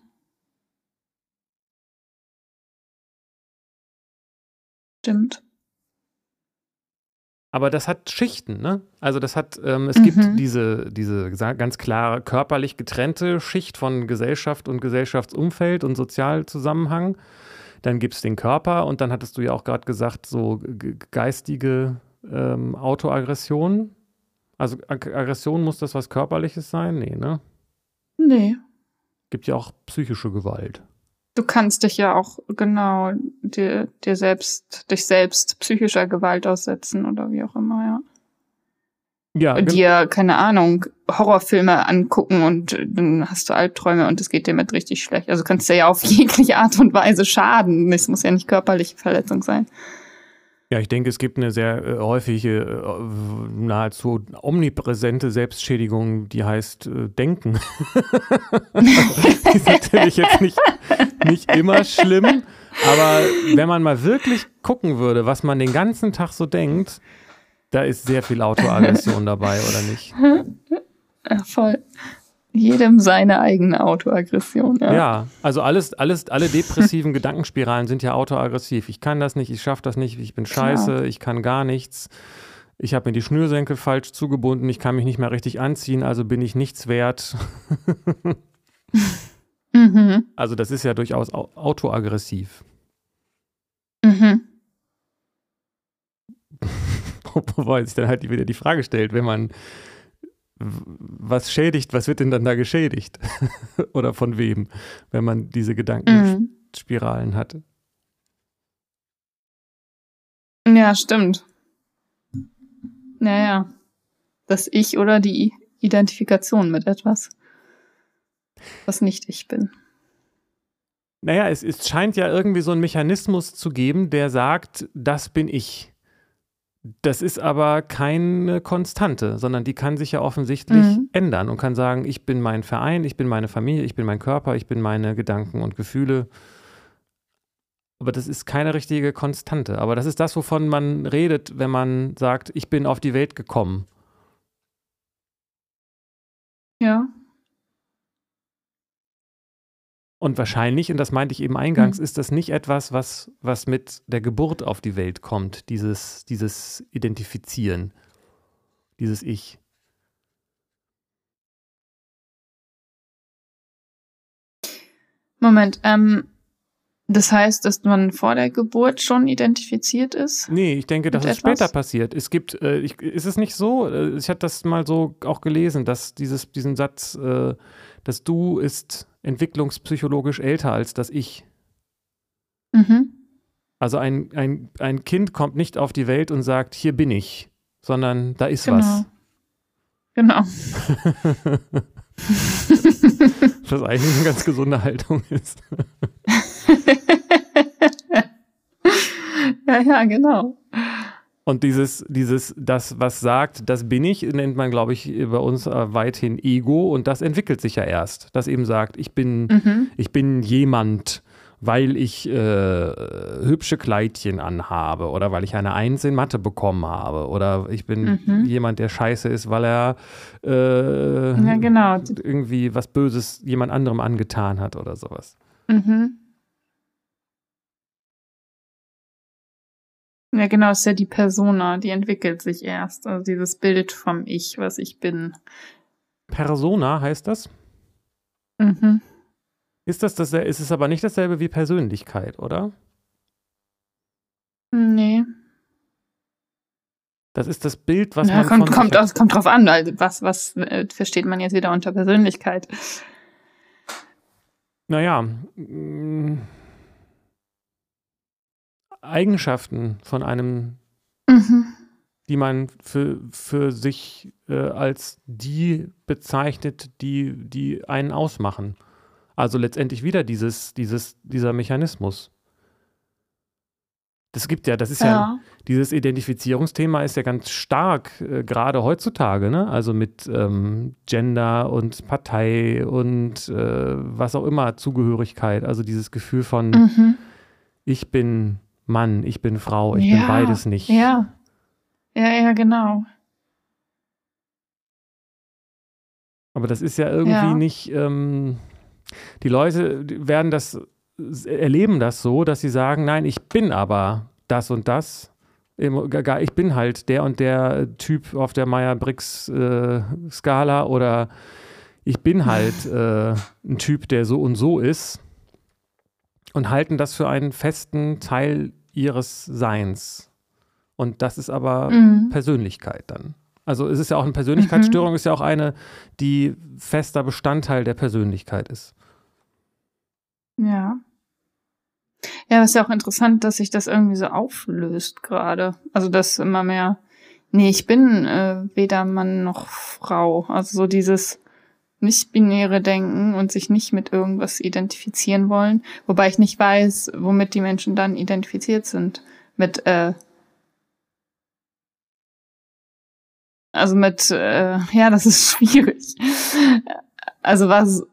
Stimmt. Aber das hat Schichten, ne? Also das hat, ähm, es mhm. gibt diese, diese ganz klare körperlich getrennte Schicht von Gesellschaft und Gesellschaftsumfeld und Sozialzusammenhang. Dann gibt es den Körper und dann hattest du ja auch gerade gesagt, so geistige ähm, Autoaggression. Also Ag Aggression muss das was Körperliches sein? Nee, ne? Nee. Gibt ja auch psychische Gewalt. Du kannst dich ja auch genau dir, dir selbst, dich selbst psychischer Gewalt aussetzen oder wie auch immer, ja. Ja. Dir, keine Ahnung, Horrorfilme angucken und dann hast du Albträume und es geht dir mit richtig schlecht. Also kannst du ja auf jegliche Art und Weise schaden. Es muss ja nicht körperliche Verletzung sein. Ja, ich denke, es gibt eine sehr äh, häufige, äh, nahezu omnipräsente Selbstschädigung, die heißt äh, Denken. die ist natürlich jetzt nicht, nicht immer schlimm, aber wenn man mal wirklich gucken würde, was man den ganzen Tag so denkt, da ist sehr viel Autoaggression dabei, oder nicht? Voll jedem seine eigene Autoaggression. Ja. ja, also alles, alles, alle depressiven Gedankenspiralen sind ja autoaggressiv. Ich kann das nicht, ich schaffe das nicht, ich bin scheiße, Klar. ich kann gar nichts. Ich habe mir die Schnürsenkel falsch zugebunden, ich kann mich nicht mehr richtig anziehen, also bin ich nichts wert. mhm. Also das ist ja durchaus autoaggressiv. Mhm. Wobei sich dann halt wieder die Frage stellt, wenn man was schädigt, was wird denn dann da geschädigt? Oder von wem, wenn man diese Gedankenspiralen mhm. hatte? Ja, stimmt. Naja, das Ich oder die Identifikation mit etwas, was nicht ich bin. Naja, es, es scheint ja irgendwie so einen Mechanismus zu geben, der sagt, das bin ich. Das ist aber keine Konstante, sondern die kann sich ja offensichtlich mhm. ändern und kann sagen, ich bin mein Verein, ich bin meine Familie, ich bin mein Körper, ich bin meine Gedanken und Gefühle. Aber das ist keine richtige Konstante. Aber das ist das, wovon man redet, wenn man sagt, ich bin auf die Welt gekommen. Ja. Und wahrscheinlich, und das meinte ich eben eingangs, mhm. ist das nicht etwas, was, was mit der Geburt auf die Welt kommt, dieses, dieses Identifizieren, dieses Ich. Moment, ähm, das heißt, dass man vor der Geburt schon identifiziert ist? Nee, ich denke, das ist etwas? später passiert. Es gibt, äh, ich, ist es nicht so? Äh, ich hatte das mal so auch gelesen, dass dieses, diesen Satz, äh, das Du ist entwicklungspsychologisch älter als das Ich. Mhm. Also ein, ein, ein Kind kommt nicht auf die Welt und sagt, hier bin ich, sondern da ist genau. was. Genau. was eigentlich eine ganz gesunde Haltung ist. ja, ja, genau. Und dieses, dieses, das, was sagt, das bin ich, nennt man, glaube ich, bei uns äh, weithin Ego und das entwickelt sich ja erst. Das eben sagt, ich bin, mhm. ich bin jemand, weil ich äh, hübsche Kleidchen anhabe oder weil ich eine Eins in Mathe bekommen habe oder ich bin mhm. jemand, der scheiße ist, weil er äh, ja, genau. irgendwie was Böses jemand anderem angetan hat oder sowas. Mhm. Ja, genau, ist ja die Persona, die entwickelt sich erst. Also dieses Bild vom Ich, was ich bin. Persona heißt das? Mhm. Ist das das, ist es aber nicht dasselbe wie Persönlichkeit, oder? Nee. Das ist das Bild, was ja, man kommt, kommt, aus, kommt drauf an, also was, was äh, versteht man jetzt wieder unter Persönlichkeit? Naja, mh, Eigenschaften von einem, mhm. die man für, für sich äh, als die bezeichnet, die, die einen ausmachen. Also letztendlich wieder dieses, dieses, dieser Mechanismus. Das gibt ja, das ist ja, ja dieses Identifizierungsthema ist ja ganz stark, äh, gerade heutzutage, ne? Also mit ähm, Gender und Partei und äh, was auch immer, Zugehörigkeit, also dieses Gefühl von mhm. ich bin Mann, ich bin Frau, ich ja, bin beides nicht. Ja. Ja, ja, genau. Aber das ist ja irgendwie ja. nicht, ähm, die Leute werden das, erleben das so, dass sie sagen, nein, ich bin aber das und das. Ich bin halt der und der Typ auf der Meyer-Briggs-Skala äh, oder ich bin halt äh, ein Typ, der so und so ist und halten das für einen festen Teil ihres Seins. Und das ist aber mhm. Persönlichkeit dann. Also es ist ja auch eine Persönlichkeitsstörung, mhm. ist ja auch eine, die fester Bestandteil der Persönlichkeit ist. Ja. Ja, es ist ja auch interessant, dass sich das irgendwie so auflöst gerade. Also dass immer mehr, nee, ich bin äh, weder Mann noch Frau. Also so dieses, nicht-binäre Denken und sich nicht mit irgendwas identifizieren wollen. Wobei ich nicht weiß, womit die Menschen dann identifiziert sind. Mit, äh, also mit, äh, ja, das ist schwierig. Also was,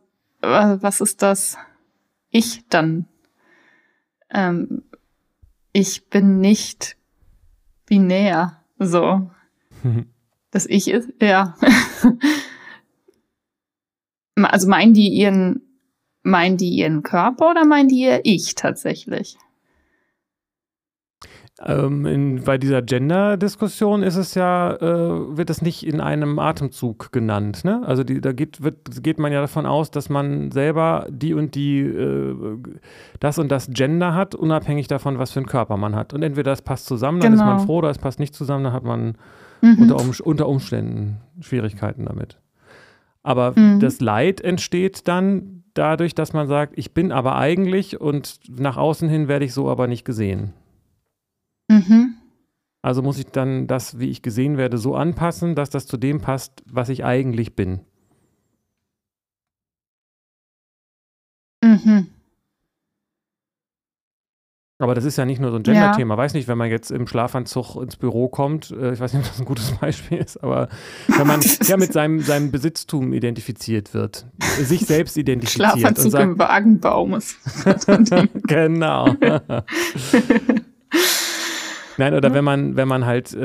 was ist das Ich dann? Ähm, ich bin nicht binär, so. Das Ich ist, ja. Also meinen die ihren, meinen die ihren Körper oder meinen die ihr Ich tatsächlich? Ähm, in, bei dieser Gender-Diskussion ist es ja, äh, wird es nicht in einem Atemzug genannt. Ne? Also die, da geht, wird, geht man ja davon aus, dass man selber die und die, äh, das und das Gender hat, unabhängig davon, was für einen Körper man hat. Und entweder das passt zusammen, dann genau. ist man genau. froh, oder es passt nicht zusammen, dann hat man mhm. unter, unter Umständen Schwierigkeiten damit. Aber mhm. das Leid entsteht dann dadurch, dass man sagt, ich bin aber eigentlich und nach außen hin werde ich so aber nicht gesehen. Mhm. Also muss ich dann das, wie ich gesehen werde, so anpassen, dass das zu dem passt, was ich eigentlich bin. Mhm. Aber das ist ja nicht nur so ein Gender-Thema. Ja. Weiß nicht, wenn man jetzt im Schlafanzug ins Büro kommt, äh, ich weiß nicht, ob das ein gutes Beispiel ist, aber wenn man ja mit seinem, seinem Besitztum identifiziert wird, sich selbst identifiziert. Schlafanzug und sagt, im Wagenbaum ist. genau. Nein, oder wenn man, wenn man halt äh,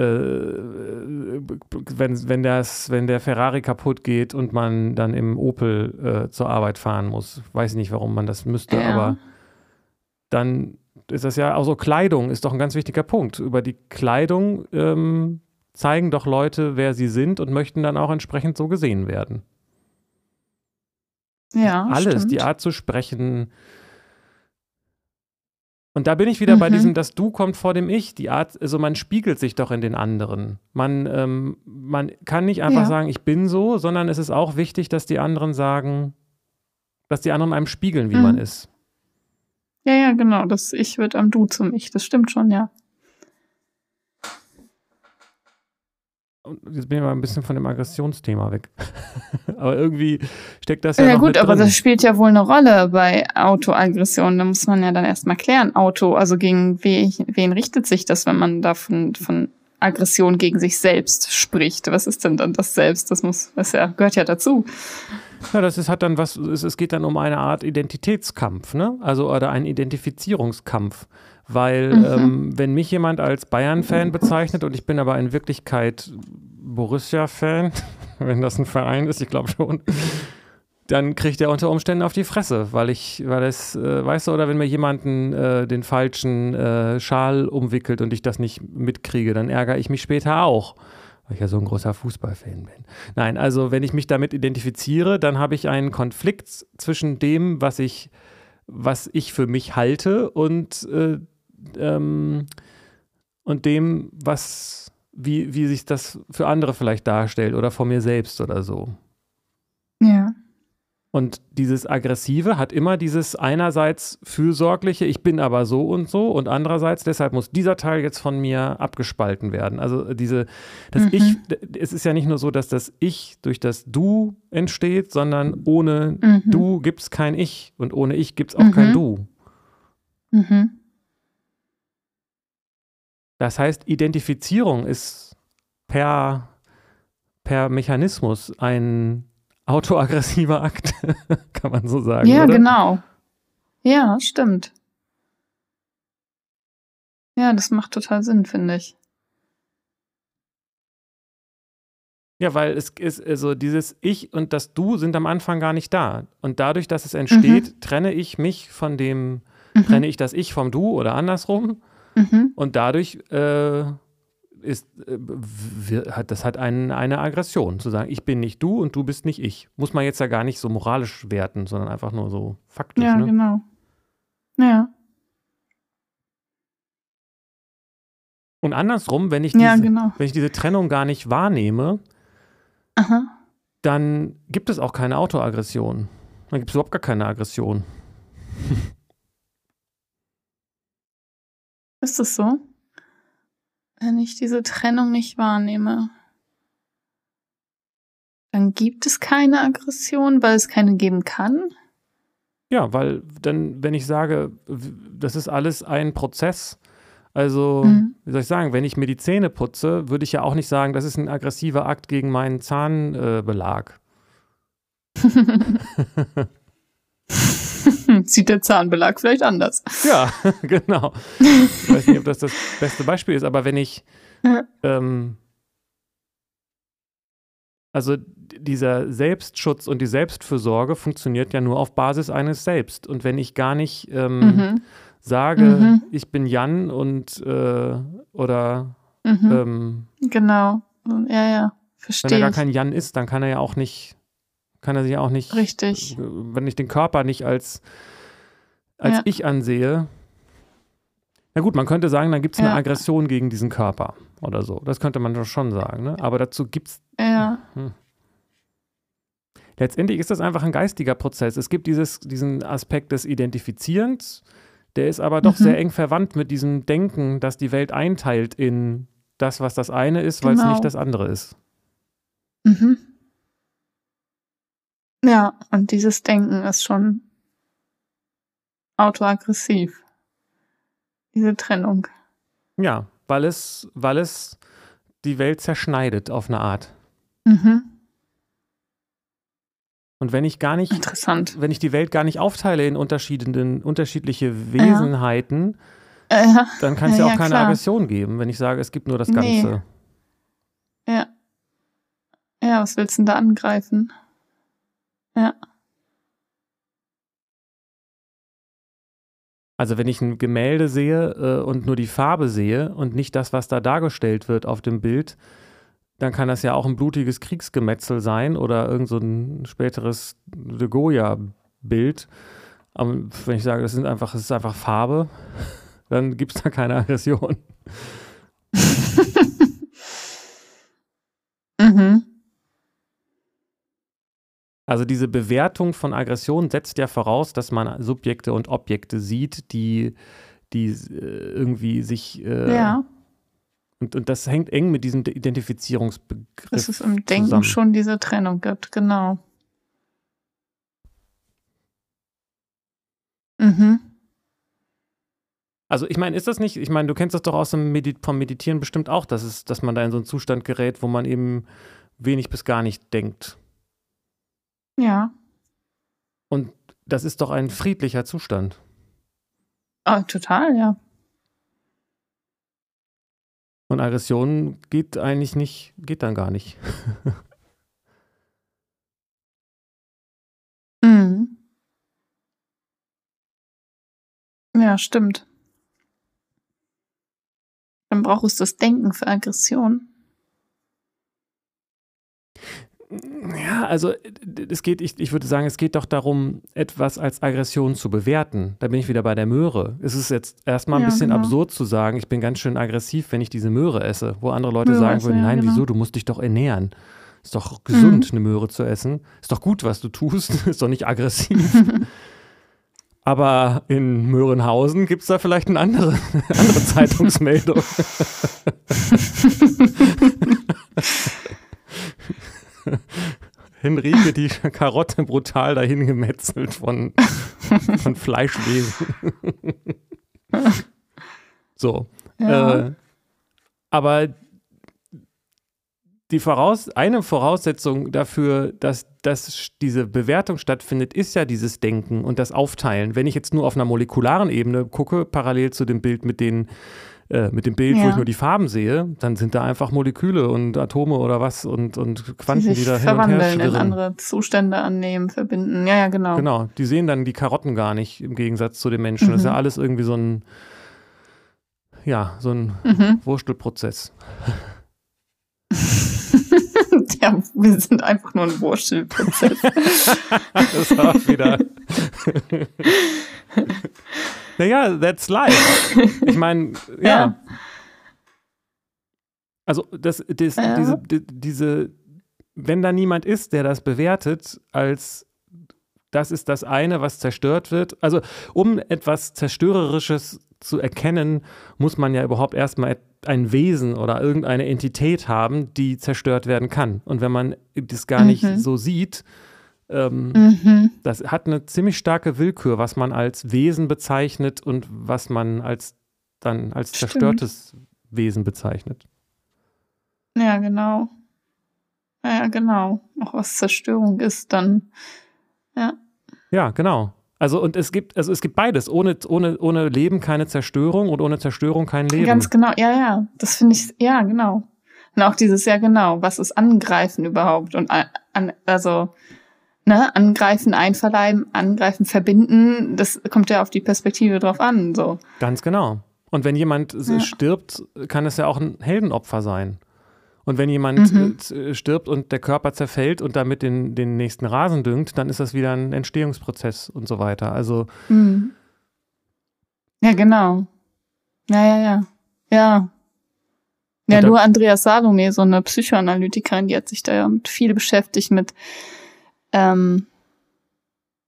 wenn, wenn, das, wenn der Ferrari kaputt geht und man dann im Opel äh, zur Arbeit fahren muss. Weiß nicht, warum man das müsste, ja. aber dann ist das ja auch so Kleidung ist doch ein ganz wichtiger Punkt. Über die Kleidung ähm, zeigen doch Leute, wer sie sind und möchten dann auch entsprechend so gesehen werden. Ja. Alles, stimmt. die Art zu sprechen, und da bin ich wieder mhm. bei diesem, das Du kommt vor dem Ich. Die Art, also man spiegelt sich doch in den anderen. Man, ähm, man kann nicht einfach ja. sagen, ich bin so, sondern es ist auch wichtig, dass die anderen sagen, dass die anderen einem spiegeln, wie mhm. man ist. Ja, ja, genau. Das Ich wird am Du zum Ich. Das stimmt schon, ja. jetzt bin ich mal ein bisschen von dem Aggressionsthema weg. aber irgendwie steckt das ja. Ja, gut, aber das spielt ja wohl eine Rolle bei Autoaggression. Da muss man ja dann erstmal klären. Auto, also gegen wen, wen richtet sich das, wenn man davon von Aggression gegen sich selbst spricht? Was ist denn dann das Selbst? Das muss, das ja, gehört ja dazu. Ja, das ist, hat dann was, es, es geht dann um eine Art Identitätskampf, ne? Also oder einen Identifizierungskampf. Weil mhm. ähm, wenn mich jemand als Bayern-Fan bezeichnet und ich bin aber in Wirklichkeit Borussia-Fan, wenn das ein Verein ist, ich glaube schon, dann kriegt er unter Umständen auf die Fresse, weil ich, weil es, äh, weißt du, oder wenn mir jemanden äh, den falschen äh, Schal umwickelt und ich das nicht mitkriege, dann ärgere ich mich später auch, weil ich ja so ein großer Fußballfan bin. Nein, also wenn ich mich damit identifiziere, dann habe ich einen Konflikt zwischen dem, was ich, was ich für mich halte und äh, ähm, und dem, was, wie, wie sich das für andere vielleicht darstellt oder vor mir selbst oder so. Ja. Und dieses Aggressive hat immer dieses einerseits fürsorgliche, ich bin aber so und so, und andererseits, deshalb muss dieser Teil jetzt von mir abgespalten werden. Also diese, das mhm. Ich, es ist ja nicht nur so, dass das Ich durch das Du entsteht, sondern ohne mhm. Du gibt es kein Ich und ohne Ich gibt es auch mhm. kein Du. Mhm. Das heißt, Identifizierung ist per, per Mechanismus ein autoaggressiver Akt, kann man so sagen. Ja, oder? genau. Ja, stimmt. Ja, das macht total Sinn, finde ich. Ja, weil es ist, also dieses Ich und das Du sind am Anfang gar nicht da. Und dadurch, dass es entsteht, mhm. trenne ich mich von dem, mhm. trenne ich das Ich vom Du oder andersrum. Mhm. Und dadurch äh, ist, äh, das hat einen, eine Aggression, zu sagen, ich bin nicht du und du bist nicht ich. Muss man jetzt ja gar nicht so moralisch werten, sondern einfach nur so faktisch. Ja, ne? genau. Ja. Und andersrum, wenn ich, diese, ja, genau. wenn ich diese Trennung gar nicht wahrnehme, Aha. dann gibt es auch keine Autoaggression. Dann gibt es überhaupt gar keine Aggression. Ist es so? Wenn ich diese Trennung nicht wahrnehme, dann gibt es keine Aggression, weil es keine geben kann? Ja, weil dann, wenn ich sage, das ist alles ein Prozess, also, mhm. wie soll ich sagen, wenn ich mir die Zähne putze, würde ich ja auch nicht sagen, das ist ein aggressiver Akt gegen meinen Zahnbelag. Sieht der Zahnbelag vielleicht anders. Ja, genau. Ich weiß nicht, ob das das beste Beispiel ist, aber wenn ich, ähm, also dieser Selbstschutz und die Selbstfürsorge funktioniert ja nur auf Basis eines Selbst. Und wenn ich gar nicht ähm, mhm. sage, mhm. ich bin Jan und äh, oder mhm. ähm, genau, ja, ja, verstehe. Wenn er gar kein Jan ist, dann kann er ja auch nicht kann er sich auch nicht, Richtig. wenn ich den Körper nicht als, als ja. ich ansehe. Na gut, man könnte sagen, dann gibt es eine ja. Aggression gegen diesen Körper oder so. Das könnte man doch schon sagen, ne? Aber dazu gibt es. Ja. Hm. Letztendlich ist das einfach ein geistiger Prozess. Es gibt dieses, diesen Aspekt des Identifizierens, der ist aber doch mhm. sehr eng verwandt mit diesem Denken, dass die Welt einteilt in das, was das eine ist, weil es genau. nicht das andere ist. Mhm. Ja, und dieses Denken ist schon autoaggressiv. Diese Trennung. Ja, weil es, weil es die Welt zerschneidet auf eine Art. Mhm. Und wenn ich gar nicht, Interessant. wenn ich die Welt gar nicht aufteile in unterschiedlichen, unterschiedliche Wesenheiten, ja. dann kann es ja, ja, auch keine klar. Aggression geben, wenn ich sage, es gibt nur das Ganze. Ja. Ja, was willst du denn da angreifen? Ja. Also wenn ich ein Gemälde sehe äh, und nur die Farbe sehe und nicht das, was da dargestellt wird auf dem Bild, dann kann das ja auch ein blutiges Kriegsgemetzel sein oder irgend so ein späteres De Goya-Bild. Aber wenn ich sage, das, sind einfach, das ist einfach Farbe, dann gibt es da keine Aggression. mhm. Also diese Bewertung von Aggression setzt ja voraus, dass man Subjekte und Objekte sieht, die, die äh, irgendwie sich äh, Ja. und, und das hängt eng mit diesem Identifizierungsbegriff. Dass es im Denken zusammen. schon diese Trennung gibt, genau. Mhm. Also ich meine, ist das nicht, ich meine, du kennst das doch aus dem Medi vom Meditieren bestimmt auch, dass, es, dass man da in so einen Zustand gerät, wo man eben wenig bis gar nicht denkt. Ja. Und das ist doch ein friedlicher Zustand. Ah, total, ja. Und Aggression geht eigentlich nicht, geht dann gar nicht. Mhm. Ja, stimmt. Dann braucht es das Denken für Aggression. Ja, also es geht, ich, ich würde sagen, es geht doch darum, etwas als Aggression zu bewerten. Da bin ich wieder bei der Möhre. Es ist jetzt erstmal ein Ja, bisschen genau. absurd zu sagen, ich bin ganz schön aggressiv, wenn ich diese Möhre esse, wo andere Leute Möhre sagen würden, nein, genau. wieso, du musst dich doch ernähren. Ist doch gesund, Mhm. eine Möhre zu essen. Ist doch gut, was du tust. Ist doch nicht aggressiv. Aber in Möhrenhausen gibt es da vielleicht eine andere, andere Zeitungsmeldung. Henrike die Karotte brutal dahin gemetzelt von, von Fleischwesen. so. Ja. Äh, aber die Voraus eine Voraussetzung dafür, dass, dass diese Bewertung stattfindet, ist ja dieses Denken und das Aufteilen. Wenn ich jetzt nur auf einer molekularen Ebene gucke, parallel zu dem Bild mit den äh, mit dem Bild, wo Ja. ich nur die Farben sehe, dann sind da einfach Moleküle und Atome oder was und, und die Quanten, die, sich da hin und her verwandeln, in andere Zustände annehmen, verbinden. Ja, ja, genau. Genau, die sehen dann die Karotten gar nicht im Gegensatz zu den Menschen. Das ist ja Mhm. alles irgendwie so ein, ja, so ein Mhm. Wurstelprozess. ja, wir sind einfach nur ein Wurstelprozess. Das war wieder. naja, that's life. Ich meine, ja. Ja. Also, das, das, Ja. diese, die- diese, wenn da niemand ist, der das bewertet, als das ist das eine, was zerstört wird. Also, um etwas Zerstörerisches zu erkennen, muss man ja überhaupt erstmal ein Wesen oder irgendeine Entität haben, die zerstört werden kann. Und wenn man das gar nicht Mhm. so sieht, ähm, mhm. das hat eine ziemlich starke Willkür, was man als Wesen bezeichnet und was man als dann als Stimmt. zerstörtes Wesen bezeichnet. Ja, genau. Ja, genau. Auch was Zerstörung ist, dann. Ja. Ja, genau. Also und es gibt, also es gibt beides. Ohne, ohne, ohne Leben keine Zerstörung und ohne Zerstörung kein Leben. Ganz genau. Ja, ja. Das finde ich, ja, genau. Und auch dieses, ja, genau. Was ist Angreifen überhaupt? Und an, also, ne, angreifen, einverleiben, angreifen, verbinden, das kommt ja auf die Perspektive drauf an, so. Ganz genau. Und wenn jemand Ja. stirbt, kann es ja auch ein Heldenopfer sein. Und wenn jemand Mhm. äh, z- stirbt und der Körper zerfällt und damit den, den nächsten Rasen düngt, dann ist das wieder ein Entstehungsprozess und so weiter. Also Mhm. Ja, genau. Ja, ja, ja. Ja. Ja, nur Andrea Salome, so eine Psychoanalytikerin, die hat sich da ja mit viel beschäftigt mit ähm,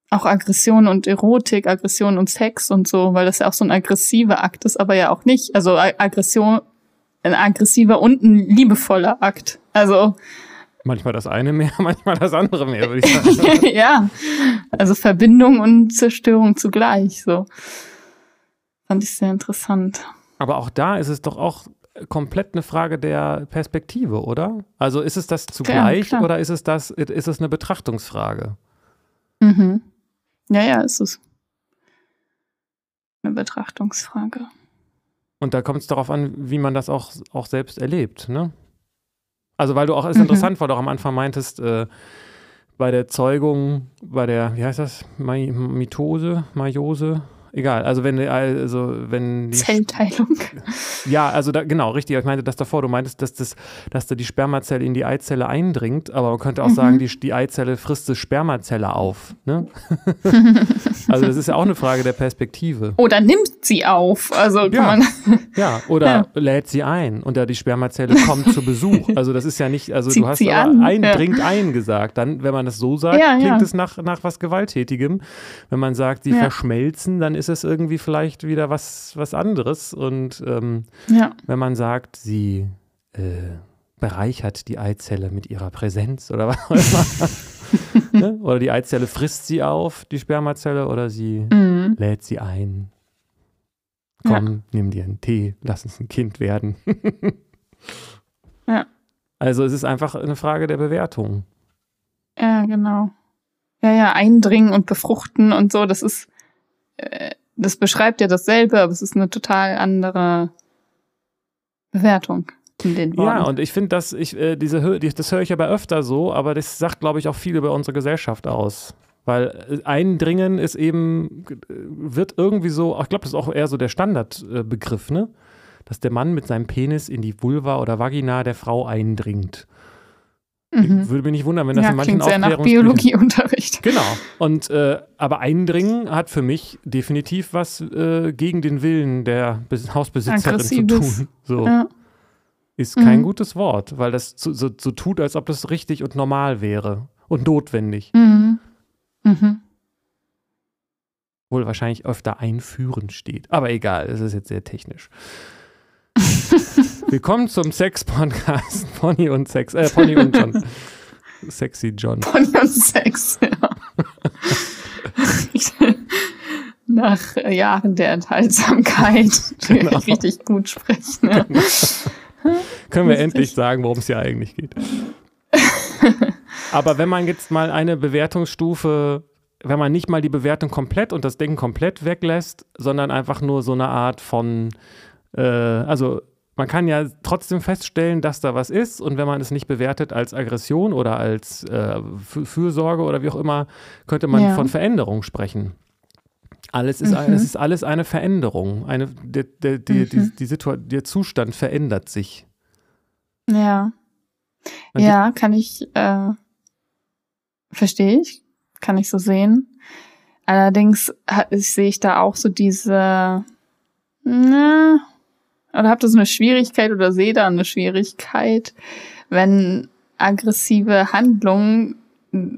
auch Aggression und Erotik, Aggression und Sex und so, weil das ja auch so ein aggressiver Akt ist, aber ja auch nicht. Also Aggression, ein aggressiver und ein liebevoller Akt. Also manchmal das eine mehr, manchmal das andere mehr, würde ich sagen. ja, also Verbindung und Zerstörung zugleich. So fand ich sehr interessant. Aber auch da ist es doch auch komplett eine Frage der Perspektive, oder? Also ist es das zugleich klar. oder ist es das, ist es eine Betrachtungsfrage? Mhm. Ja, ja, ist es. Eine Betrachtungsfrage. Und da kommt es darauf an, wie man das auch, auch selbst erlebt, ne? Also, weil du auch, ist Mhm. interessant, weil du auch am Anfang meintest, äh, bei der Zeugung, bei der, wie heißt das, Mi- Mitose, Meiose, egal, also wenn, die- also wenn die Zellteilung. Ja, also da, genau, richtig. Ich meinte das davor. Du meintest, dass, das, dass da die Spermazelle in die Eizelle eindringt, aber man könnte auch Mhm. sagen, die, die Eizelle frisst die Spermazelle auf. Ne? also das ist ja auch eine Frage der Perspektive. Oder nimmt sie auf. Also kann Ja. man. Ja, oder Ja. lädt sie ein und da die Spermazelle kommt zu Besuch. Also das ist ja nicht, also Zieht du hast aber an, eindringt ein gesagt. Dann, wenn man das so sagt, Ja, klingt ja. es nach, nach was Gewalttätigem. Wenn man sagt, sie Ja. verschmelzen, dann ist es irgendwie vielleicht wieder was, was anderes. Und ähm, Ja. wenn man sagt, sie äh, bereichert die Eizelle mit ihrer Präsenz oder was auch immer. ne? Oder die Eizelle frisst sie auf, die Spermazelle, oder sie Mhm. lädt sie ein. Ja. Komm, nimm dir einen Tee, lass uns ein Kind werden. Ja. Also es ist einfach eine Frage der Bewertung. Ja, genau. Ja, ja, eindringen und befruchten und so, das ist, äh, das beschreibt ja dasselbe, aber es ist eine total andere Bewertung den Worten. Ja, und ich finde, dass ich äh, diese das höre ich aber öfter so, aber das sagt, glaube ich, auch viel über unsere Gesellschaft aus. Weil äh, Eindringen ist eben, äh, wird irgendwie so, ich glaube, das ist auch eher so der Standardbegriff, Begriff, ne? Dass der Mann mit seinem Penis in die Vulva oder Vagina der Frau eindringt. mhm. Würde mich nicht wundern, wenn das ja, in manchen klingt sehr nach Biologieunterricht. Genau. Und äh, aber Eindringen hat für mich definitiv was äh, gegen den Willen der Bes Hausbesitzerin zu Aggressives. tun. So Ja. Ist kein Mhm. gutes Wort, weil das so, so, so tut, als ob das richtig und normal wäre und notwendig. Mhm. Mhm. Wohl wahrscheinlich öfter einführend steht. Aber egal, es ist jetzt sehr technisch. Willkommen zum Sex-Podcast. Pony und Sex. Äh, Pony und John. Sexy John. Pony und Sex, ja. Nach Jahren der Enthaltsamkeit Genau. richtig gut sprechen. Ja. Können wir endlich sagen, worum es hier eigentlich geht. Aber wenn man jetzt mal eine Bewertungsstufe, wenn man nicht mal die Bewertung komplett und das Denken komplett weglässt, sondern einfach nur so eine Art von, äh, also man kann ja trotzdem feststellen, dass da was ist und wenn man es nicht bewertet als Aggression oder als äh, Fürsorge oder wie auch immer, könnte man Ja. von Veränderung sprechen. Alles ist, Mhm. es ist alles eine Veränderung. Eine, der, der, die, die, Mhm. die Situa der Zustand verändert sich. Ja, Man ja kann ich, äh, verstehe ich, kann ich so sehen. Allerdings sehe ich da auch so diese, na, oder habt ihr so eine Schwierigkeit oder sehe da eine Schwierigkeit, wenn aggressive Handlungen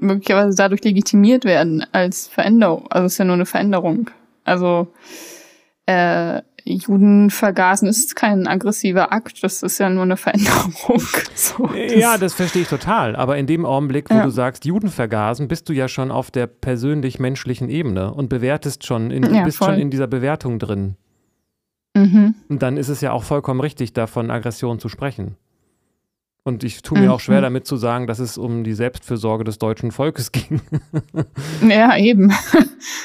möglicherweise dadurch legitimiert werden als Veränderung. Also es ist ja nur eine Veränderung. Also äh, Juden vergasen ist kein aggressiver Akt, das ist ja nur eine Veränderung. So, das- Ja, das verstehe ich total. Aber in dem Augenblick, wo Ja. du sagst, Juden vergasen, bist du ja schon auf der persönlich-menschlichen Ebene und bewertest schon, in, Ja, bist voll. schon in dieser Bewertung drin. Mhm. Und dann ist es ja auch vollkommen richtig, da von Aggression zu sprechen. Und ich tue mir auch schwer Mhm. damit zu sagen, dass es um die Selbstfürsorge des deutschen Volkes ging. Ja, eben.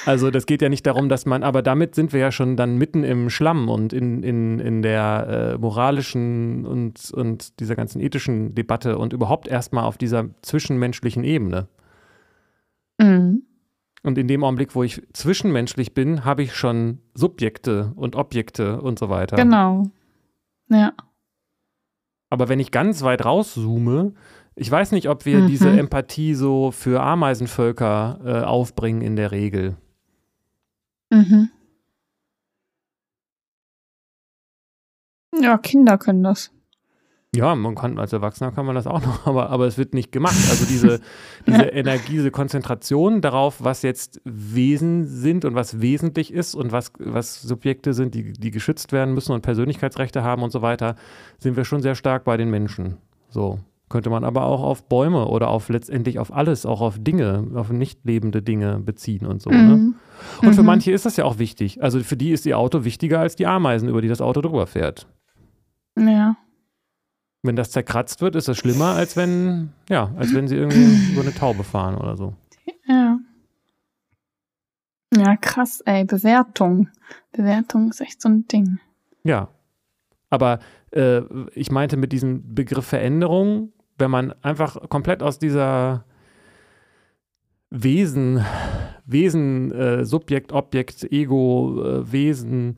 Also das geht ja nicht darum, dass man, aber damit sind wir ja schon dann mitten im Schlamm und in, in, in der äh, moralischen und, und dieser ganzen ethischen Debatte und überhaupt erstmal auf dieser zwischenmenschlichen Ebene. Mhm. Und in dem Augenblick, wo ich zwischenmenschlich bin, habe ich schon Subjekte und Objekte und so weiter. Genau. Ja. Aber wenn ich ganz weit rauszoome, ich weiß nicht, ob wir Mhm. diese Empathie so für Ameisenvölker äh, aufbringen in der Regel. Mhm. Ja, Kinder können das. Ja, man kann, als Erwachsener kann man das auch noch, aber, aber es wird nicht gemacht. Also diese, diese Energie, diese Konzentration darauf, was jetzt Wesen sind und was wesentlich ist und was, was Subjekte sind, die, die geschützt werden müssen und Persönlichkeitsrechte haben und so weiter, sind wir schon sehr stark bei den Menschen. So. Könnte man aber auch auf Bäume oder auf letztendlich auf alles, auch auf Dinge, auf nicht lebende Dinge beziehen und so. Ne? Mhm. Und für Mhm. manche ist das ja auch wichtig. Also für die ist ihr Auto wichtiger als die Ameisen, über die das Auto drüber fährt. Ja. Wenn das zerkratzt wird, ist das schlimmer, als wenn, ja, als wenn sie irgendwie über eine Taube fahren oder so. Ja. Ja, krass, ey. Bewertung. Bewertung ist echt so ein Ding. Ja. Aber äh, ich meinte mit diesem Begriff Veränderung, wenn man einfach komplett aus dieser Wesen, Wesen, äh, Subjekt, Objekt, Ego, äh, Wesen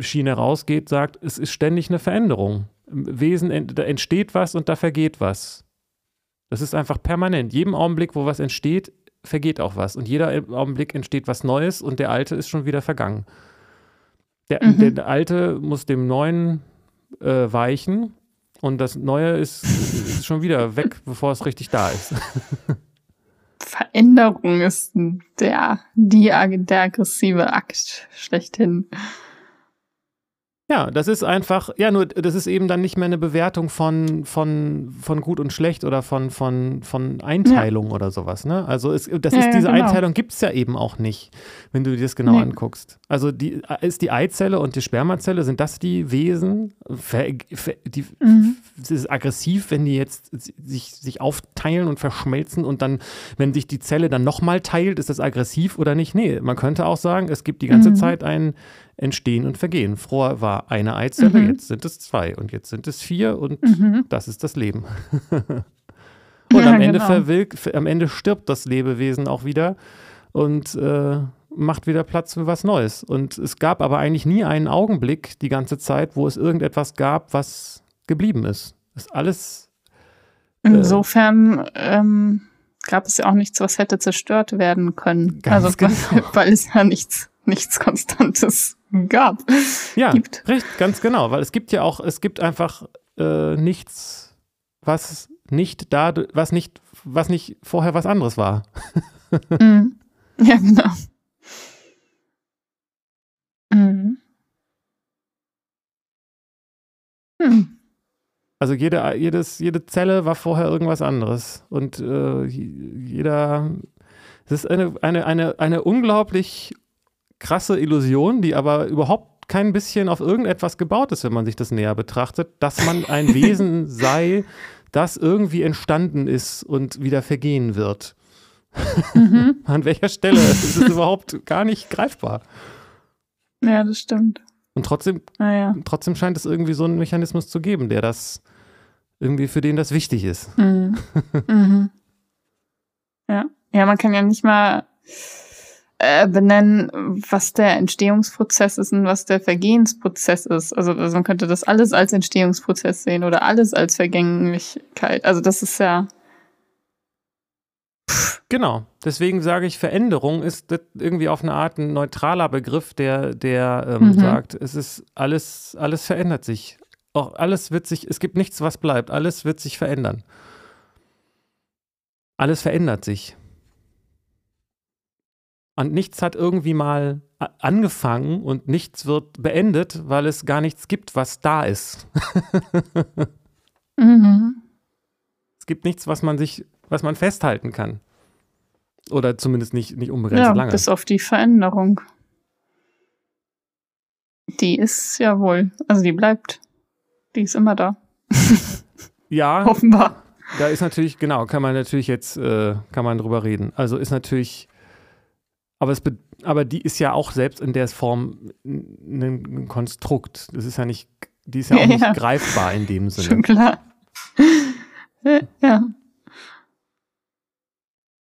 Schiene rausgeht, sagt, es ist ständig eine Veränderung. Wesen, da entsteht was und da vergeht was. Das ist einfach permanent. Jedem Augenblick, wo was entsteht, vergeht auch was. Und jeder Augenblick entsteht was Neues und der alte ist schon wieder vergangen. Der, mhm. der alte muss dem neuen äh, weichen und das neue ist, ist schon wieder weg, bevor es richtig da ist. Veränderung ist der, die, der aggressive Akt schlechthin. Ja, das ist einfach, ja, nur das ist eben dann nicht mehr eine Bewertung von, von, von gut und schlecht oder von, von, von Einteilung ja. oder sowas. Ne? Also es, das ja, ist, diese genau. Einteilung gibt es ja eben auch nicht, wenn du dir das genau nee. anguckst. Also die, ist die Eizelle und die Spermazelle, sind das die Wesen? Die, mhm. Es ist aggressiv, wenn die jetzt sich, sich aufteilen und verschmelzen und dann, wenn sich die Zelle dann nochmal teilt, ist das aggressiv oder nicht? Nee, man könnte auch sagen, es gibt die ganze mhm. Zeit ein Entstehen und Vergehen. Vorher war eine Eizelle, mhm. jetzt sind es zwei und jetzt sind es vier und mhm. das ist das Leben. und ja, am, Ende genau. verwilk, am Ende stirbt das Lebewesen auch wieder und äh, macht wieder Platz für was Neues. Und es gab aber eigentlich nie einen Augenblick die ganze Zeit, wo es irgendetwas gab, was geblieben ist. Das ist alles. Äh, Insofern ähm, gab es ja auch nichts, was hätte zerstört werden können. also, genau. weil es ja nichts, nichts Konstantes gab. Ja, gibt. Richtig, ganz genau, weil es gibt ja auch, es gibt einfach äh, nichts, was nicht da, was nicht, was nicht vorher was anderes war. mm. Ja, genau. Mhm. Hm. Also jede, jedes, jede Zelle war vorher irgendwas anderes. Und äh, jeder, es ist eine, eine, eine, eine unglaublich krasse Illusion, die aber überhaupt kein bisschen auf irgendetwas gebaut ist, wenn man sich das näher betrachtet, dass man ein Wesen sei, das irgendwie entstanden ist und wieder vergehen wird. Mhm. An welcher Stelle ist es überhaupt gar nicht greifbar? Ja, das stimmt. Und trotzdem, ah, ja. trotzdem scheint es irgendwie so einen Mechanismus zu geben, der das irgendwie für den das wichtig ist. Mhm. mhm. Ja. Ja, man kann ja nicht mal äh, benennen, was der Entstehungsprozess ist und was der Vergehensprozess ist. Also, also man könnte das alles als Entstehungsprozess sehen oder alles als Vergänglichkeit. Also das ist ja. Genau, deswegen sage ich, Veränderung ist irgendwie auf eine Art ein neutraler Begriff, der, der ähm, mhm. sagt, es ist alles, alles verändert sich. Auch alles wird sich, es gibt nichts, was bleibt, alles wird sich verändern. Alles verändert sich. Und nichts hat irgendwie mal angefangen und nichts wird beendet, weil es gar nichts gibt, was da ist. mhm. Es gibt nichts, was man sich, was man festhalten kann. Oder zumindest nicht, nicht unbegrenzt ja, lange. Bis auf die Veränderung. Die ist ja wohl, also die bleibt. Die ist immer da. ja. Offenbar. Da ist natürlich, genau, kann man natürlich jetzt, äh, kann man drüber reden. Also ist natürlich aber, es aber die ist ja auch selbst in der Form ein, Konstrukt. Das ist ja nicht, die ist ja auch ja, nicht ja. greifbar in dem Sinne. Schon klar. ja.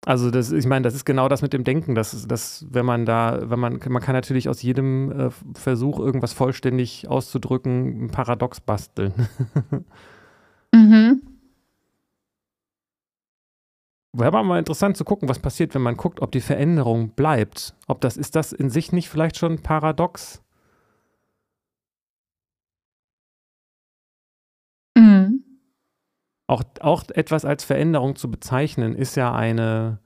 Also das, ich meine, das ist genau das mit dem Denken, dass, dass wenn man da, wenn man, man kann natürlich aus jedem äh, Versuch, irgendwas vollständig auszudrücken, ein Paradox basteln. mhm. Wäre aber mal interessant zu gucken, was passiert, wenn man guckt, ob die Veränderung bleibt. Ob das, ist das in sich nicht vielleicht schon paradox? Mhm. Auch, auch etwas als Veränderung zu bezeichnen, ist ja eine.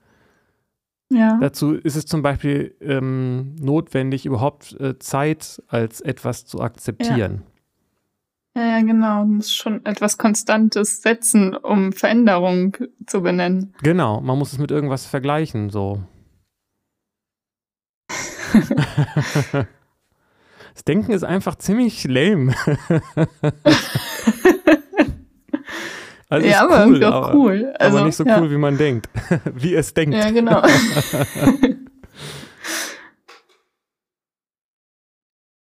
Ja. Dazu ist es zum Beispiel ähm, notwendig, überhaupt äh, Zeit als etwas zu akzeptieren. Ja. Ja, genau. Man muss schon etwas Konstantes setzen, um Veränderung zu benennen. Genau, man muss es mit irgendwas vergleichen, so. das Denken ist einfach ziemlich lame. also ja, aber cool, aber, cool. Also, aber nicht so ja. cool, wie man denkt. wie es denkt. Ja, genau.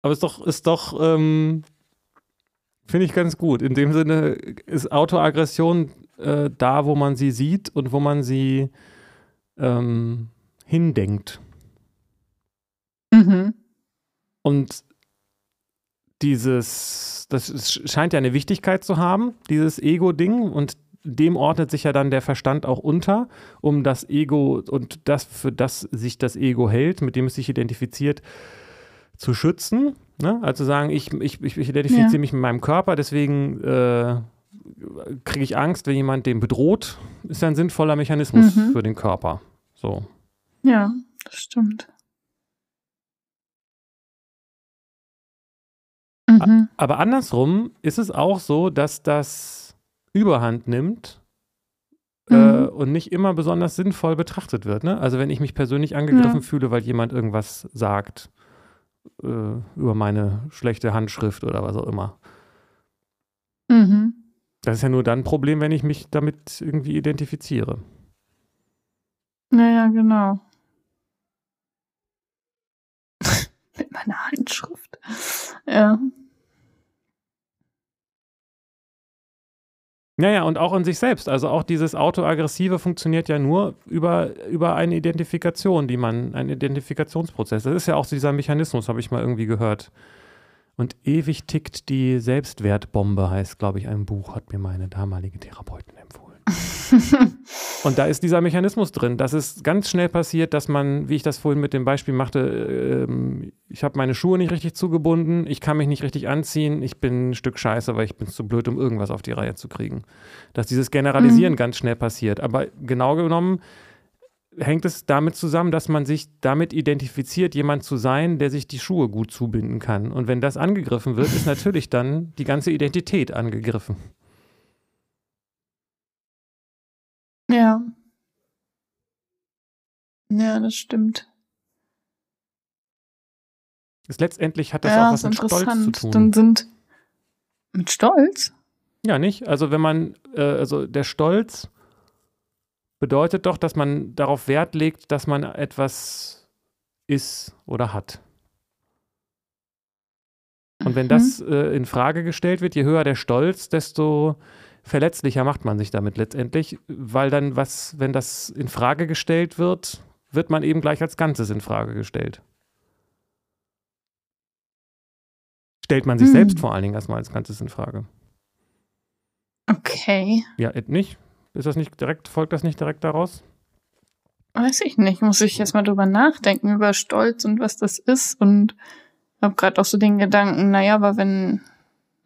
aber es ist doch, ist doch ähm, Finde ich ganz gut. In dem Sinne ist Autoaggression äh, da, wo man sie sieht und wo man sie ähm, hindenkt. Mhm. Und dieses, das scheint ja eine Wichtigkeit zu haben, dieses Ego-Ding. Und dem ordnet sich ja dann der Verstand auch unter, um das Ego und das, für das sich das Ego hält, mit dem es sich identifiziert, zu schützen. Ne? Also sagen, ich, ich, ich identifiziere ja. mich mit meinem Körper, deswegen äh, kriege ich Angst, wenn jemand den bedroht, ist ja ein sinnvoller Mechanismus mhm. für den Körper. So. Ja, das stimmt. Mhm. Aber andersrum ist es auch so, dass das Überhand nimmt äh, mhm. äh, und nicht immer besonders sinnvoll betrachtet wird. Ne? Also wenn ich mich persönlich angegriffen ja. fühle, weil jemand irgendwas sagt äh, über meine schlechte Handschrift oder was auch immer. Mhm. Das ist ja nur dann ein Problem, wenn ich mich damit irgendwie identifiziere. Naja, genau. Mit meiner Handschrift. Ja. Naja, und auch in sich selbst. Also auch dieses Autoaggressive funktioniert ja nur über, über eine Identifikation, die man, ein Identifikationsprozess. Das ist ja auch dieser Mechanismus, habe ich mal irgendwie gehört. Und ewig tickt die Selbstwertbombe, heißt, glaube ich, ein Buch, hat mir meine damalige Therapeutin empfohlen. Und da ist dieser Mechanismus drin, dass es ganz schnell passiert, dass man, wie ich das vorhin mit dem Beispiel machte, äh, ich habe meine Schuhe nicht richtig zugebunden, ich kann mich nicht richtig anziehen, ich bin ein Stück Scheiße, weil ich bin zu blöd, um irgendwas auf die Reihe zu kriegen. Dass dieses Generalisieren mhm. ganz schnell passiert. Aber genau genommen hängt es damit zusammen, dass man sich damit identifiziert, jemand zu sein, der sich die Schuhe gut zubinden kann. Und wenn das angegriffen wird, ist natürlich dann die ganze Identität angegriffen. Ja. Ja, das stimmt. Ist letztendlich hat das ja, auch was mit Stolz zu tun. Dann sind mit Stolz? Ja, nicht? Also wenn man, äh, also der Stolz bedeutet doch, dass man darauf Wert legt, dass man etwas ist oder hat. Und wenn mhm. das äh, in Frage gestellt wird, je höher der Stolz, desto verletzlicher macht man sich damit letztendlich, weil dann was, wenn das in Frage gestellt wird, wird man eben gleich als Ganzes in Frage gestellt. Stellt man sich hm. selbst vor allen Dingen erstmal als Ganzes in Frage. Okay. Ja, nicht? Ist das nicht direkt, folgt das nicht direkt daraus? Weiß ich nicht. Muss ich erstmal drüber nachdenken, über Stolz und was das ist. Und habe gerade auch so den Gedanken, naja, aber wenn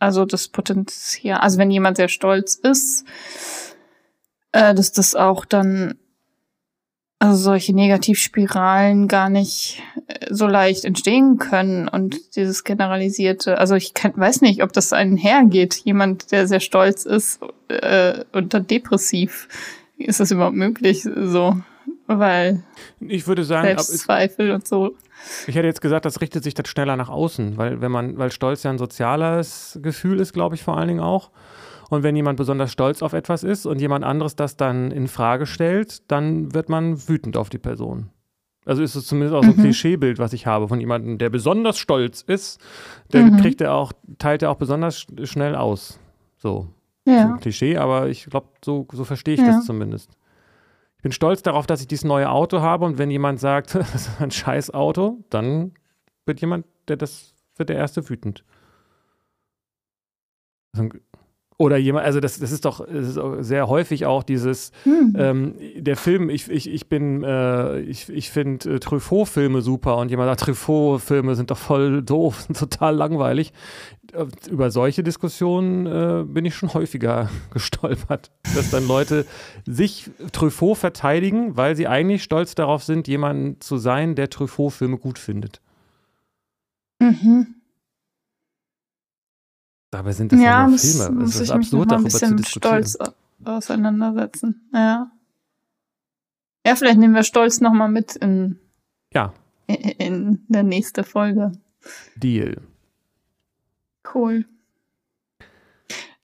also das Potenzial, also wenn jemand sehr stolz ist, äh, dass das auch dann, also solche Negativspiralen gar nicht äh, so leicht entstehen können und dieses generalisierte, also ich kann, weiß nicht, ob das einhergeht, jemand, der sehr stolz ist äh, und dann depressiv. Ist das überhaupt möglich? So, weil ich würde sagen, Selbstzweifel und so. Ich hätte jetzt gesagt, das richtet sich dann schneller nach außen, weil wenn man, weil Stolz ja ein soziales Gefühl ist, glaube ich, vor allen Dingen auch. Und wenn jemand besonders stolz auf etwas ist und jemand anderes das dann in Frage stellt, dann wird man wütend auf die Person. Also ist es zumindest auch so ein mhm. Klischeebild, was ich habe von jemandem, der besonders stolz ist, dann mhm. kriegt er auch, teilt er auch besonders schnell aus. So. Ja. Klischee, aber ich glaube, so, so verstehe ich ja. das zumindest. Ich bin stolz darauf, dass ich dieses neue Auto habe und wenn jemand sagt, das ist ein scheiß Auto, dann wird jemand, der das wird der Erste wütend. Oder jemand, also das, das ist doch das ist sehr häufig auch dieses, hm. ähm, der Film, ich, ich, ich bin, äh, ich, ich finde äh, Truffaut-Filme super und jemand sagt, Truffaut-Filme sind doch voll doof, sind total langweilig. Äh, über solche Diskussionen äh, bin ich schon häufiger gestolpert, dass dann Leute sich Truffaut verteidigen, weil sie eigentlich stolz darauf sind, jemanden zu sein, der Truffaut-Filme gut findet. Mhm. Dabei sind das ja, ja nur Filme. Es ist absurd, darüber zu diskutieren. Stolz auseinandersetzen. Ja. Ja, vielleicht nehmen wir Stolz nochmal mit in, ja. in, in der nächsten Folge. Deal. Cool.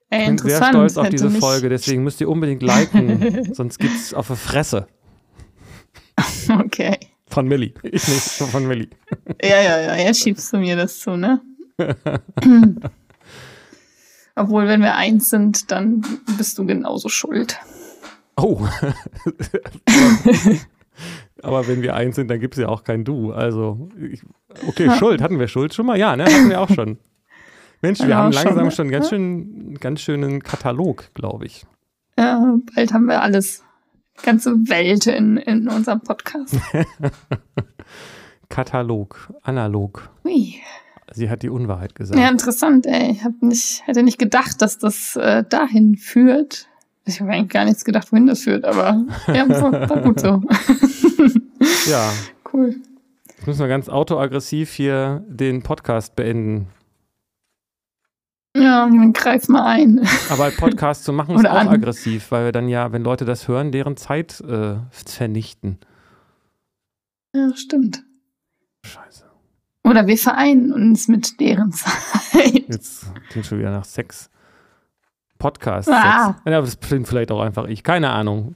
Ey, ich bin sehr stolz auf diese Folge, deswegen müsst ihr unbedingt liken, sonst gibt's auf der Fresse. Okay. Von Millie. Ich nicht, von Millie. Ja, ja, ja, ja, schiebst du mir das zu, ne? Obwohl, wenn wir eins sind, dann bist du genauso schuld. Oh. Aber wenn wir eins sind, dann gibt es ja auch kein Du. Also, ich, okay, ja. Schuld. Hatten wir Schuld schon mal? Ja, ne? Hatten wir auch schon. Mensch, wir haben langsam schon, schon ganz, schön, ganz schönen Katalog, glaube ich. Ja, bald haben wir alles. Ganze Welt in, in unserem Podcast. Katalog, analog. Ui. Sie hat die Unwahrheit gesagt. Ja, interessant, ey. Ich hab nicht, hätte nicht gedacht, dass das äh, dahin führt. Ich habe eigentlich gar nichts gedacht, wohin das führt, aber ja, war, war gut so. ja. Cool. Jetzt müssen wir ganz autoaggressiv hier den Podcast beenden. Ja, dann greif mal ein. Aber Podcast zu machen ist auch an. aggressiv, weil wir dann ja, wenn Leute das hören, deren Zeit äh, vernichten. Ja, stimmt. Scheiße. Oder wir vereinen uns mit deren Zeit. Jetzt klingt schon wieder nach Sex. Podcast. Ah. Sex. Ja, das klingt vielleicht auch einfach ich. Keine Ahnung.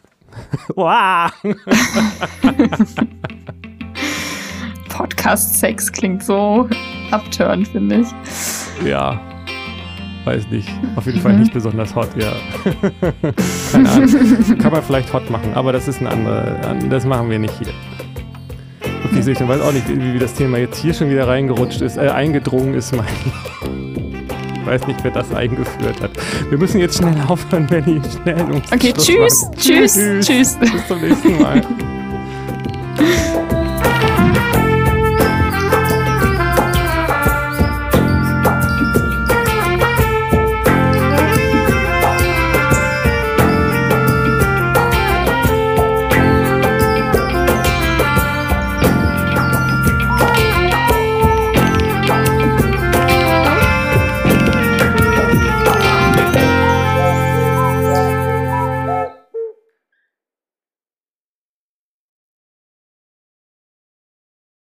Podcast-Sex klingt so abturn, finde ich. Ja. Weiß nicht. Auf jeden Fall mhm. nicht besonders hot, ja. Keine Ahnung. Kann man vielleicht hot machen, aber das ist eine andere. Das machen wir nicht hier. Okay, ich weiß auch nicht, wie, wie das Thema jetzt hier schon wieder reingerutscht ist, äh, eingedrungen ist, mein. Ich weiß nicht, wer das eingeführt hat. Wir müssen jetzt schnell aufhören, ich schnell ums Okay, tschüss, tschüss, tschüss. Bis zum nächsten Mal.